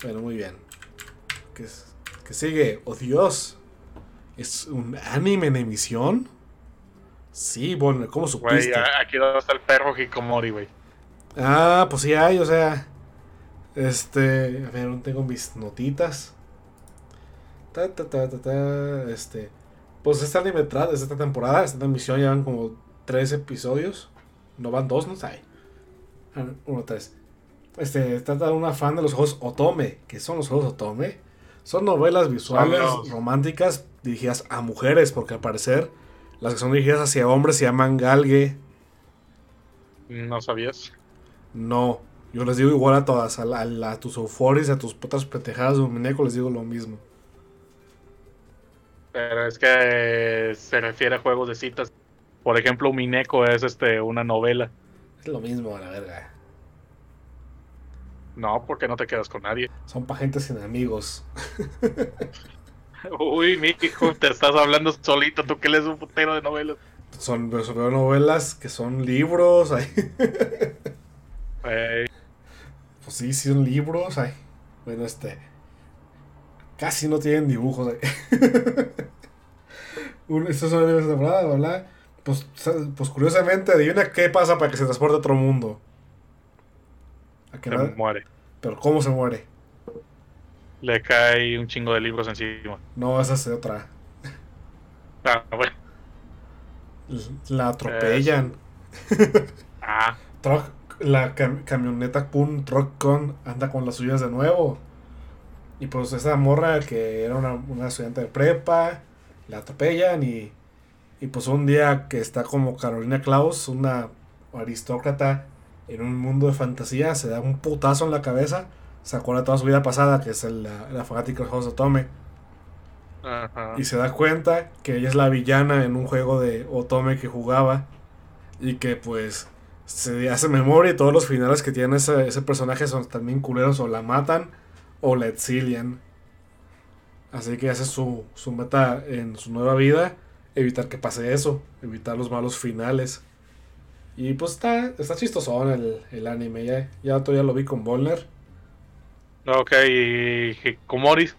Pero muy bien. ¿Qué, qué sigue? ¡Oh Dios! ¿Es un anime en emisión? Sí, bueno, ¿cómo supiste? aquí donde está el perro Hikomori, güey. Ah, pues sí hay, o sea. Este. A ver, no tengo mis notitas. Ta, ta, ta, ta, ta. Este. Pues este anime tra- es esta temporada, esta emisión ya van como tres episodios. No van dos, no sé. Ah, Uno, tres. Este, trata de una fan de los juegos Otome. ¿Qué son los juegos Otome? Son novelas visuales románticas dirigidas a mujeres, porque al parecer las que son dirigidas hacia hombres se llaman galgue. ¿No sabías? No, yo les digo igual a todas, a, la- a tus euforis, a tus putas pendejadas de muñeco les digo lo mismo. Pero es que se refiere a juegos de citas. Por ejemplo, Mineko es este una novela. Es lo mismo la verga. No, porque no te quedas con nadie. Son pa' gente sin amigos. Uy, mi hijo, te estás hablando solito, tú que lees un putero de novelas. Son veo novelas que son libros, ay. Pues sí, sí son libros, ay. Bueno, este. Casi no tienen dibujos. eh. Estos son animes de temporada, bla, bla. Pues, pues curiosamente, adivina qué pasa para que se transporte a otro mundo. ¿A qué Se nada? muere. Pero ¿cómo se muere? Le cae un chingo de libros encima. No, esa es otra. Ah, bueno. La atropellan. Ah, Truck, la cam- camioneta Kun Truck Con anda con las suyas de nuevo. Y pues esa morra que era una, una estudiante de prepa, la atropellan y, y pues un día que está como Carolina Klaus, una aristócrata en un mundo de fantasía, se da un putazo en la cabeza, se acuerda de toda su vida pasada, que es el- la, la fanática de juegos de Otome, ajá. y se da cuenta que ella es la villana en un juego de Otome que jugaba y que pues se hace memoria y todos los finales que tiene ese, ese personaje son también culeros o la matan o la exilian. Así que hace su, su meta en su nueva vida, evitar que pase eso, evitar los malos finales. Y pues está, está chistosón el, el anime, ya, ya todavía lo vi con Volner. Ok, y Hikomoris.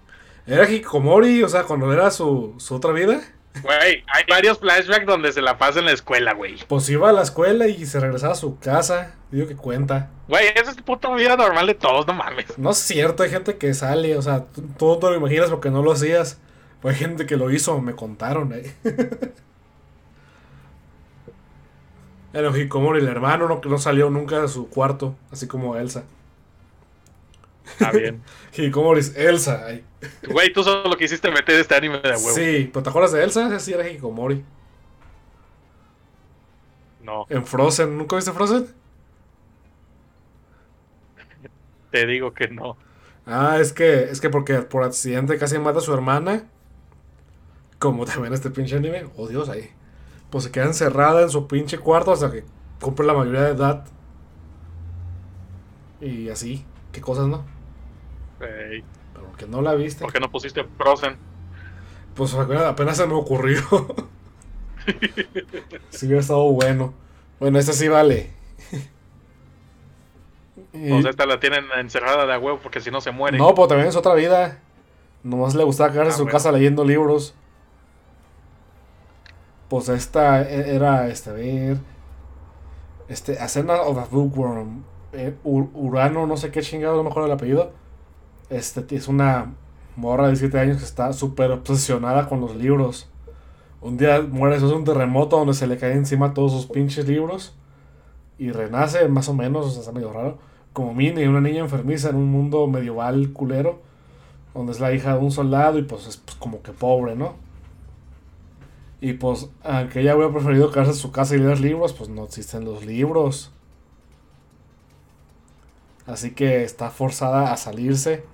Era Hikomori, o sea, cuando era su, su otra vida. Güey, hay varios flashbacks donde se la pasa en la escuela, güey. Pues iba a la escuela y se regresaba a su casa. Digo que cuenta. Güey, esa es puta vida normal de todos, no mames. No es cierto, hay gente que sale, o sea, tú, tú te lo imaginas porque no lo hacías. Pues hay gente que lo hizo, me contaron, eh. Era Hikomori, el hermano, no, que no salió nunca de su cuarto, así como Elsa. Está bien. Hikomori es Elsa. ay. Güey, tú solo quisiste meter este anime de huevo. Sí, ¿pero te acuerdas de Elsa? Sí, era Hikomori. No, En Frozen, ¿nunca viste Frozen? te digo que no. Ah, es que, es que porque por accidente casi mata a su hermana. Como también este pinche anime. Oh Dios, ahí. Pues se queda encerrada en su pinche cuarto hasta que cumple la mayoría de edad. Y así. Qué cosas, ¿no? Ey, Pero que no la viste. ¿Por qué no pusiste Frozen? Pues apenas se me ocurrió. Si hubiera estado bueno. Bueno, este sí vale. Y- sea, esta la tienen encerrada de a huevo porque si no se muere. No, pues también es otra vida. Nomás le gustaba quedarse Ah, en su bueno. casa leyendo libros. Pues esta e- era, este, a ver. Este, Ascena of a Bookworm. Eh, Ur- Urano, no sé qué chingado, no me acuerdo el apellido. Este, es una morra de 17 años que está súper obsesionada con los libros. Un día muere, eso es un terremoto donde se le cae encima todos sus pinches libros. Y renace, más o menos, o sea, está medio raro. Como Minnie, una niña enfermiza en un mundo medieval culero. Donde es la hija de un soldado y pues es pues, como que pobre, ¿no? Y pues, aunque ella hubiera preferido quedarse en su casa y leer libros, pues no existen los libros. Así que está forzada a salirse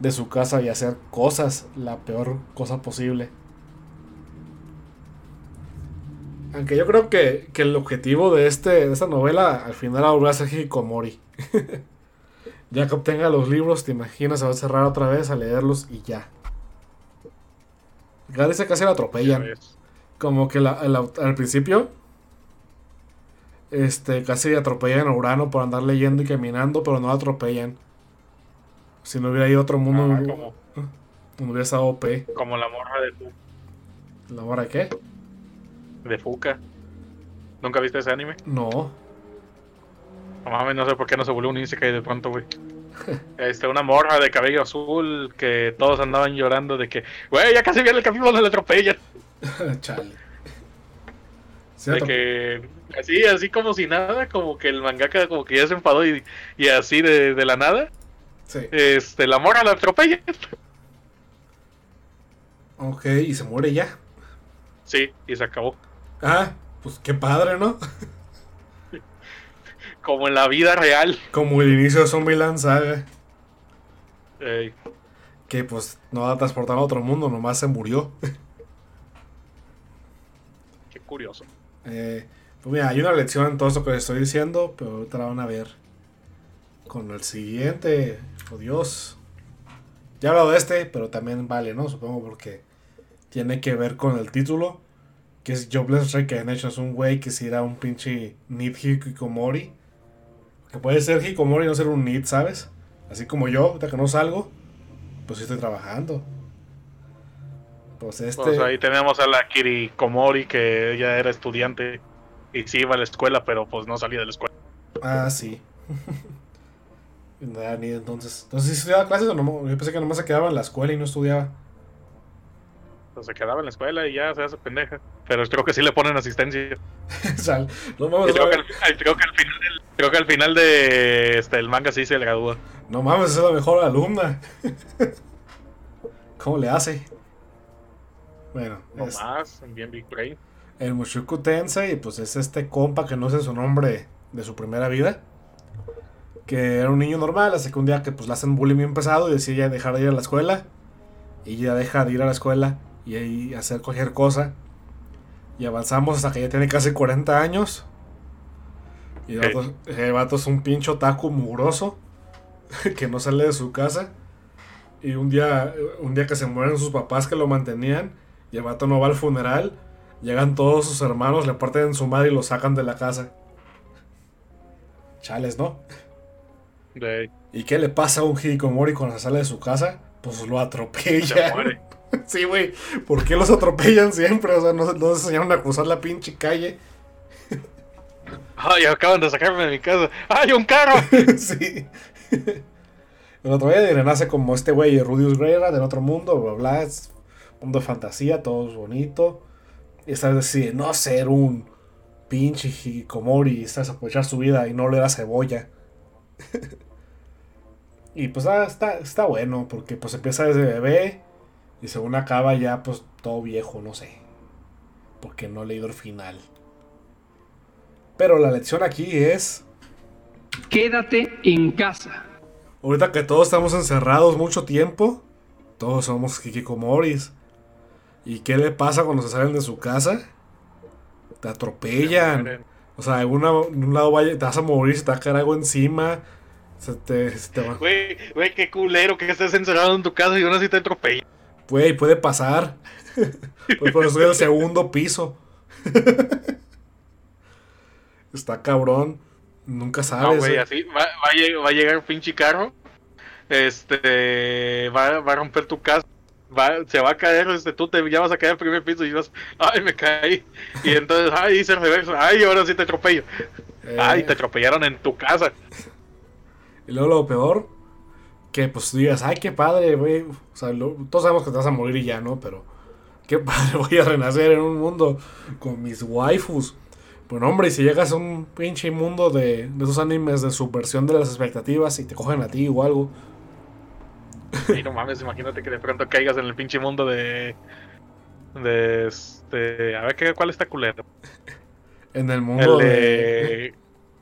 de su casa y hacer cosas, la peor cosa posible. Aunque yo creo que, que el objetivo de, este, de esta novela al final va a ser Hikomori. ya que obtenga los libros, te imaginas, se va a cerrar otra vez a leerlos y ya. Dice casi la atropellan. Como que la- la- al principio, este, casi atropellan a Urano por andar leyendo y caminando, pero no la atropellan. Si no hubiera ido a otro mundo, Ah, no, como, no hubiera estado OP. como la morra de, Fu- ¿La hora de qué? de Fuka. ¿Nunca viste ese anime? No. No mames, no sé por qué no se volvió un Isekai de pronto, güey. Este, una morra de cabello azul que todos andaban llorando de que, güey, ya casi viene el capítulo donde le atropellan. Chale. Sí, De que, así, así como si nada, como que el mangaka como que ya se enfadó y, y así de, de la nada, sí. este, la morra la atropella. Ok, y se muere ya. Sí, y se acabó. Ah, pues qué padre, ¿no? Como en la vida real. Como el inicio de Zombieland Saga. Ey, Que pues no va a transportar a otro mundo, nomás se murió. qué curioso. Eh, pues mira, hay una lección en todo esto que les estoy diciendo, pero ahorita la van a ver con el siguiente. Oh Dios. Ya he hablado de este, pero también vale, ¿no? Supongo porque tiene que ver con el título. Que es Jobless Reincarnation. Es un güey que si era un pinche Need Hikikomori. Que puede ser Hikikomori y no ser un Need, ¿sabes? Así como yo, ahorita que no salgo. Pues estoy trabajando. Pues este. Pues ahí tenemos a la Kirikomori que ella era estudiante y sí iba a la escuela, pero pues no salía de la escuela. Ah, sí. Nada, ni entonces. Entonces sí estudiaba clases o no. Yo pensé que nomás se quedaba en la escuela y no estudiaba. Pues se quedaba en la escuela y ya se hace pendeja. Pero creo que sí le ponen asistencia. no mames, creo, que al, creo que al final del, creo que al final de este, el manga sí se gradúa. no mames, es la mejor alumna. ¿Cómo le hace? Bueno, No es- más, bien Big Brain. el Mushoku Tensei, pues es este compa que no sé su nombre de su primera vida. Que era un niño normal, así que un día que pues le hacen bullying bien pesado y decide ya dejar de ir a la escuela. Y ya deja de ir a la escuela y ahí hacer cualquier cosa. Y avanzamos hasta que ya tiene casi 40 años. Y el vato, el vato es un pinche otaku mugroso que no sale de su casa. Y un día, un día que se mueren sus papás que lo mantenían y el vato no va al funeral, llegan todos sus hermanos, le parten su madre y lo sacan de la casa. Chales, ¿no? De, ¿Y qué le pasa a un Hikikomori cuando se sale de su casa? Pues lo se atropellan. muere. Sí, güey. ¿Por qué los atropellan siempre? O sea, no, no les enseñaron a cruzar la pinche calle. Ay, acaban de sacarme de mi casa. ¡Ay, un carro! sí. El otro día renace como este güey, Rudius Greira, del otro mundo, bla, bla. Es mundo de fantasía, todo es bonito. Y esta vez decide no ser un pinche Hikikomori y estás aprovechar su vida y no le da cebolla. y pues ah, está, está bueno, porque pues empieza desde bebé y según acaba ya pues todo viejo, no sé. Porque no he leído el final. Pero la lección aquí es... Quédate en casa. Ahorita que todos estamos encerrados mucho tiempo, todos somos Hikikomoris. ¿Y qué le pasa cuando se salen de su casa? Te atropellan. O sea, una- en un lado vaya- te vas a morir, se te va a caer algo encima. Se te, se te va. Güey, güey, qué culero que estés encerrado en tu casa y aún así te atropella. Güey, puede pasar. pues por eso el segundo piso. Está cabrón. Nunca No, sabes. güey, eh. así va, va, a llegar, va a llegar un pinche carro. Este va, va a romper tu casa. Va, se va a caer, este, tú te ya vas a caer al primer piso y vas, ay, me caí. Y entonces, ay, hice reverso, ay, ahora sí te atropello. Eh, Ay, te atropellaron en tu casa. Y luego lo peor, que pues digas, ay, qué padre, güey. O sea, lo- todos sabemos que te vas a morir y ya, ¿no? Pero qué padre, voy a renacer en un mundo con mis waifus. Bueno, hombre, y si llegas a un pinche mundo de, de esos animes de subversión de las expectativas y te cogen a ti o algo, Y no mames, imagínate que de pronto caigas en el pinche mundo de. De este. A ver, ¿qué, ¿cuál está culero? en el mundo El de, de.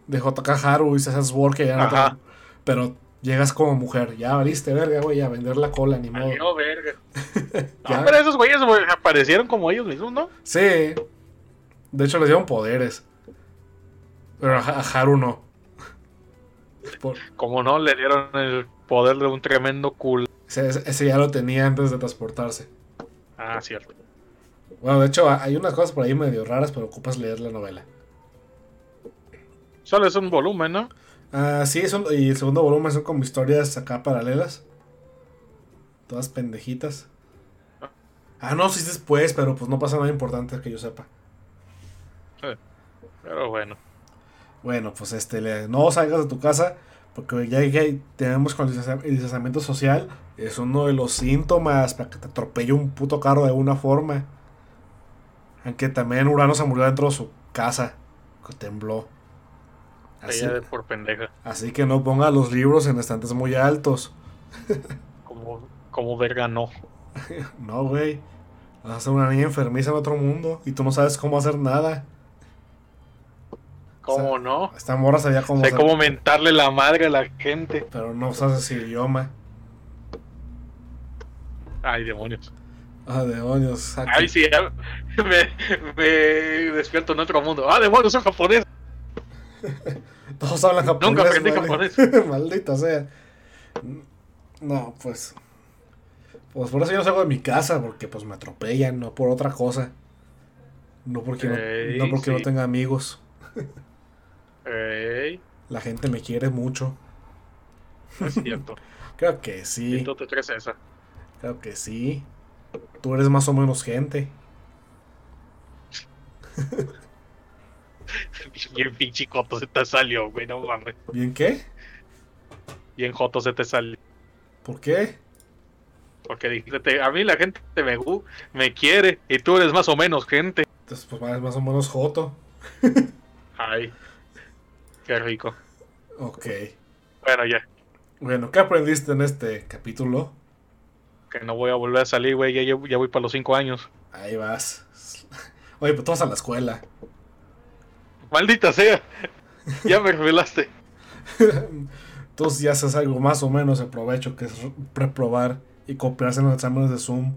de JK Haru y César Sword, que ya no Ajá. Pero llegas como mujer, ya valiste, verga, güey, a vender la cola, ni modo. Valió verga. No, pero esos güeyes güey, aparecieron como ellos mismos, ¿no? Sí. De hecho, les dieron poderes. Pero a, a Haru no. Por- Como no, le dieron el poder de un tremendo culo. ese, ese ya lo tenía antes de transportarse. Ah, cierto. Bueno, de hecho, hay unas cosas por ahí medio raras, pero ocupas leer la novela. Solo es un volumen, ¿no? Ah, sí, y el segundo volumen son como historias acá paralelas. Todas pendejitas. Ah, no, sí es después, pero pues no pasa nada importante que yo sepa. Pero bueno. Bueno, pues este, no salgas de tu casa porque ya que tenemos con el distancia- el distanciamiento social, es uno de los síntomas para que te atropelle un puto carro de alguna forma. Aunque también Urano se murió dentro de su casa, que tembló. Así, de por pendeja. así que no ponga los libros en estantes muy altos. Como, como verga no. No, güey. Vas a ser una niña enfermiza en otro mundo y tú no sabes cómo hacer nada. ¿Cómo O no? Esta morra sabía cómo Sé cómo mentarle la madre a la gente. pero no sabes ese idioma. Ay, demonios. Ah, demonios. aquí- Ay, sí, me, me despierto en otro mundo. Ah, demonios, soy japonés. Todos hablan japonés. Nunca aprendí vale. japonés. Maldita sea. No, pues. Pues por eso yo no salgo de mi casa, porque pues me atropellan, no por otra cosa. No porque, no- no, porque no tenga amigos. Ey, La gente me quiere mucho. es cierto. Creo que sí. Tito te crees esa. Claro que sí. Tú eres más o menos gente. Bien pinche joto se te salió, güey, no mames. ¿Bien qué? Bien joto se te salió. ¿Por qué? Porque dijiste, a mí la gente me, me quiere y tú eres más o menos gente. Entonces, pues más o menos joto. Ay, qué rico. Ok. Bueno, ya, Bueno, ¿qué aprendiste en este capítulo? que no voy a volver a salir, güey, ya, voy para los cinco años. Ahí vas. Oye, pues tú vas a la escuela. Maldita sea, ya me revelaste. Entonces ya haces algo más o menos de provecho, que es reprobar y copiarse en los exámenes de Zoom.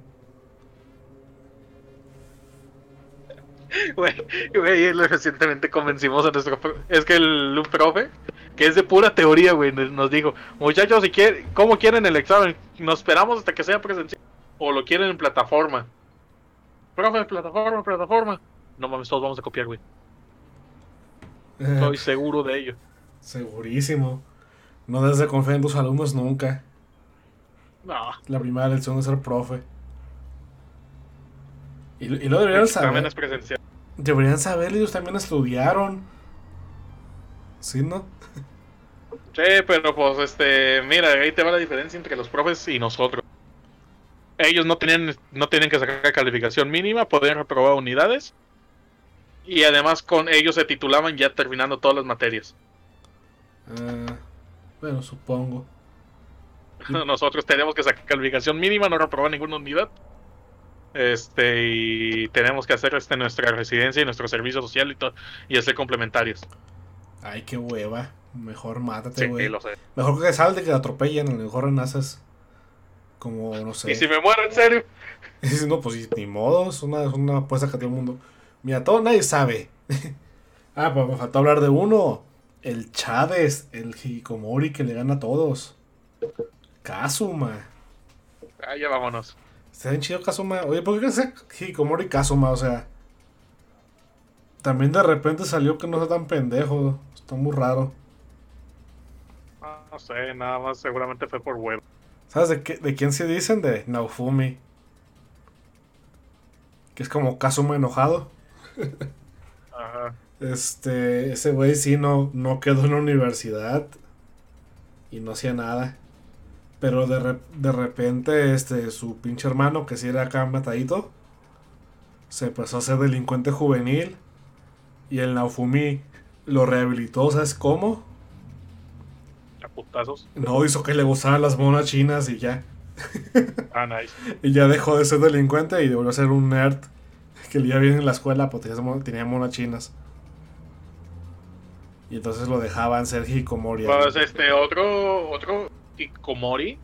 Güey, güey, recientemente convencimos a nuestro... Es que el un profe, que es de pura teoría, güey, nos nos dijo, muchachos, si quieren, ¿cómo quieren el examen? Nos esperamos hasta que sea presencial. O lo quieren en plataforma. Profe, plataforma, plataforma. No mames, todos vamos a copiar, güey. Estoy seguro de ello. Segurísimo. No debes de confiar en tus alumnos nunca. No, La primera lección es ser profe. Y, y lo deberían el saber. examen es presencial. Deberían saber, ellos también estudiaron. ¿Sí, no? Sí, pero pues, este, mira, ahí te va la diferencia entre los profes y nosotros. Ellos no tenían, no tienen que sacar calificación mínima, podían reprobar unidades. Y además con ellos se titulaban ya terminando todas las materias. Ah, bueno, supongo. Nosotros tenemos que sacar calificación mínima, no reprobar ninguna unidad. Este, y tenemos que hacer este, nuestra residencia y nuestro servicio social y, to- y hacer complementarios. Ay, qué hueva. Mejor mátate, Sí, güey. lo sé. Mejor que salte que te atropellen. A lo mejor naces como, no sé. Y si me muero en serio, Y no, pues ni modo, es una, es una apuesta que todo el mundo. Mira, todo nadie sabe. ah, pues me faltó hablar de uno. El Chávez, el Hikikomori que le gana a todos. Kazuma. ah, ya vámonos. Está bien chido Kazuma. Oye, ¿por qué se Hikikomori Kazuma? O sea. También de repente salió que no sea tan pendejo. Está muy raro. Ah, No sé, nada más seguramente fue por web. ¿Sabes de, qué, de quién se dicen? De Naofumi. Que es como Kazuma enojado. Ajá. Este, ese güey sí no, no quedó en la universidad y no hacía nada. Pero de, re- de repente, este, su pinche hermano, que sí era acá matadito, se empezó a ser delincuente juvenil y el Naofumi lo rehabilitó, ¿sabes cómo? A putazos. No hizo que le gustaran las monas chinas y ya. Ah, nice. Y ya dejó de ser delincuente y volvió a ser un nerd que le iba bien en la escuela mon- tenía monas chinas. Y entonces lo dejaban ser Hikomori. Pues este otro, otro Hikomori.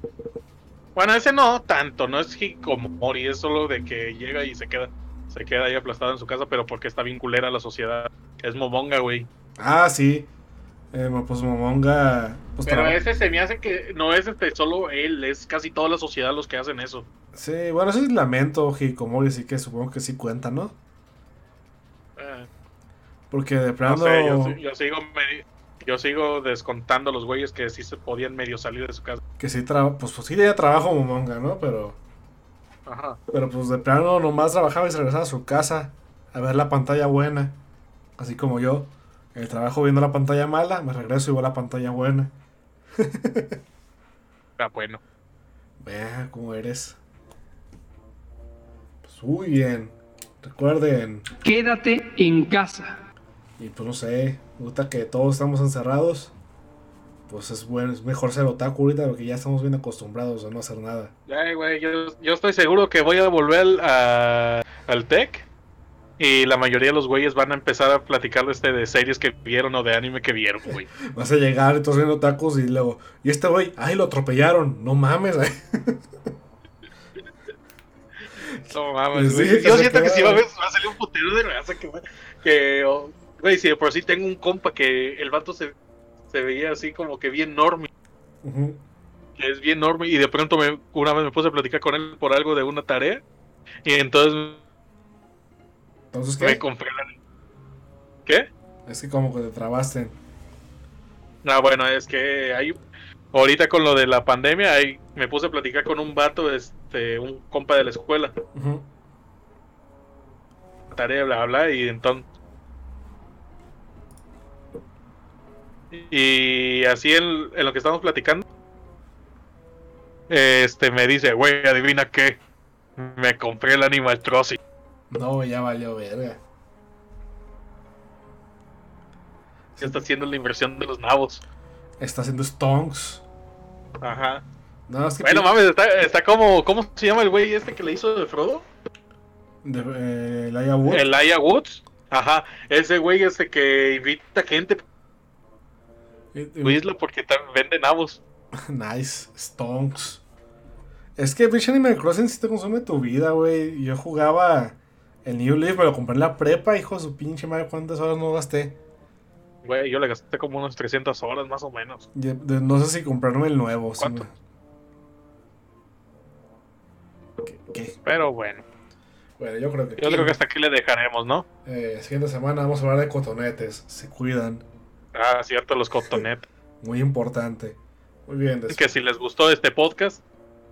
Bueno, ese no tanto, no es Hikomori, es solo de que llega y se queda, se queda ahí aplastado en su casa, pero porque está bien culera la sociedad. Es Momonga, güey. Ah, sí. Eh, pues Momonga. Pues, Pero ese se me hace que no es este solo él, es casi toda la sociedad los que hacen eso. Sí, bueno, ese es lamento Hikomori, así que supongo que sí cuenta, ¿no? Eh, Porque de no plano. sé, yo, si- yo sigo yo sigo descontando los güeyes que sí se podían medio salir de su casa. Que sí, traba- pues, pues sí tenía trabajo Momonga, ¿no? Pero. Ajá. Pero pues de plano nomás trabajaba y se regresaba a su casa a ver la pantalla buena. Así como yo. El trabajo viendo la pantalla mala, me regreso y veo la pantalla buena. Ah, bueno. Vea cómo eres. Pues muy bien. Recuerden. Quédate en casa. Y pues no sé. Ahorita que todos estamos encerrados. Pues es bueno, es mejor ser otaku ahorita porque ya estamos bien acostumbrados a no hacer nada. Ya, güey, yo, yo estoy seguro que voy a volver al, a- al tech y la mayoría de los güeyes van a empezar a platicar de, este, de series que vieron o de anime que vieron, güey. Vas a llegar todos viendo otakus y luego. Y este güey, ay, lo atropellaron. No mames. No mames, güey. que Yo siento que sí va a, quedaron. haber- va a salir un putero de raza que, que oh, güey, si de por sí tengo un compa que el vato se, se veía así como que bien normie, Ujú. que es bien normie y de pronto me, una vez me puse a platicar con él por algo de una tarea y entonces Entonces, me ¿qué? compré la... ¿Qué? Es que como que te trabaste. No, bueno, es que hay ahorita con lo de la pandemia, ahí me puse a platicar con un vato, es- este, un compa de la escuela. Ujú. Tarea, bla, bla, y entonces. Y así en, en lo que estamos platicando, este me dice, güey, adivina qué. Me compré el Animal Crossing. No, ya valió verga. Ya está haciendo la inversión de los nabos. Está haciendo stonks. Ajá. No, es que Bueno, mames, está, está como. ¿Cómo se llama el güey este que le hizo de Frodo? de, eh, Elijah Wood. El Aya Woods. Ajá. Ese güey ese que invita gente Y- su isla porque también vende nabos. Nice, stonks. Es que Bitch Animal Crossing sí te consume tu vida, güey. Yo jugaba el New Leaf, me lo compré en la prepa, hijo de su pinche madre. ¿Cuántas horas no gasté? Güey, yo le gasté como unas 300 horas más o menos. De- no sé si comprarme el nuevo. ¿Cuánto? me- ¿Qué? qué? Pero bueno, Bueno, yo creo que. yo creo que hasta aquí le dejaremos, ¿no? Eh, siguiente semana vamos a hablar de cotonetes. Se cuidan. Ah, cierto, los cotonet. Muy importante. Muy bien, que si les gustó este podcast,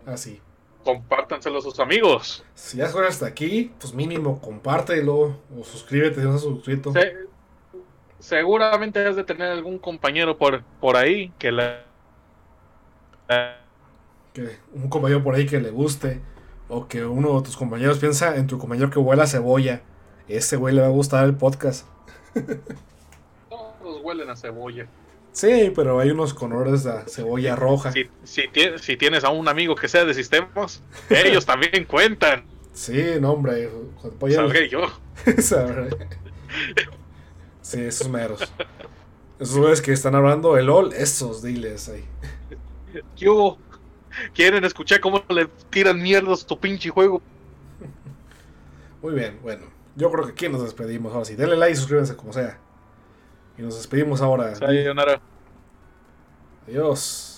Así. compártanselo a sus amigos. Si ya has hasta aquí, pues mínimo compártelo o suscríbete si no estás suscrito. Se- seguramente has de tener algún compañero por, por ahí que la... la- que un compañero por ahí que le guste o que uno de tus compañeros piensa en tu compañero que huele a cebolla. Ese güey le va a gustar el podcast. Huelen a cebolla. Sí, pero hay unos con olores a cebolla roja. Si, si, si tienes a un amigo que sea de sistemas, ellos también cuentan. Sí, no, hombre. Yo. sabré. Sí, esos meros. Esos güeyes que están hablando de LOL, esos diles ahí. ¿Qué hubo? ¿Quieren escuchar cómo le tiran mierdas a tu pinche juego? Muy bien, bueno. Yo creo que aquí nos despedimos. Ahora sí, denle like y suscríbanse como sea. Y nos despedimos ahora. Sayonara. Adiós.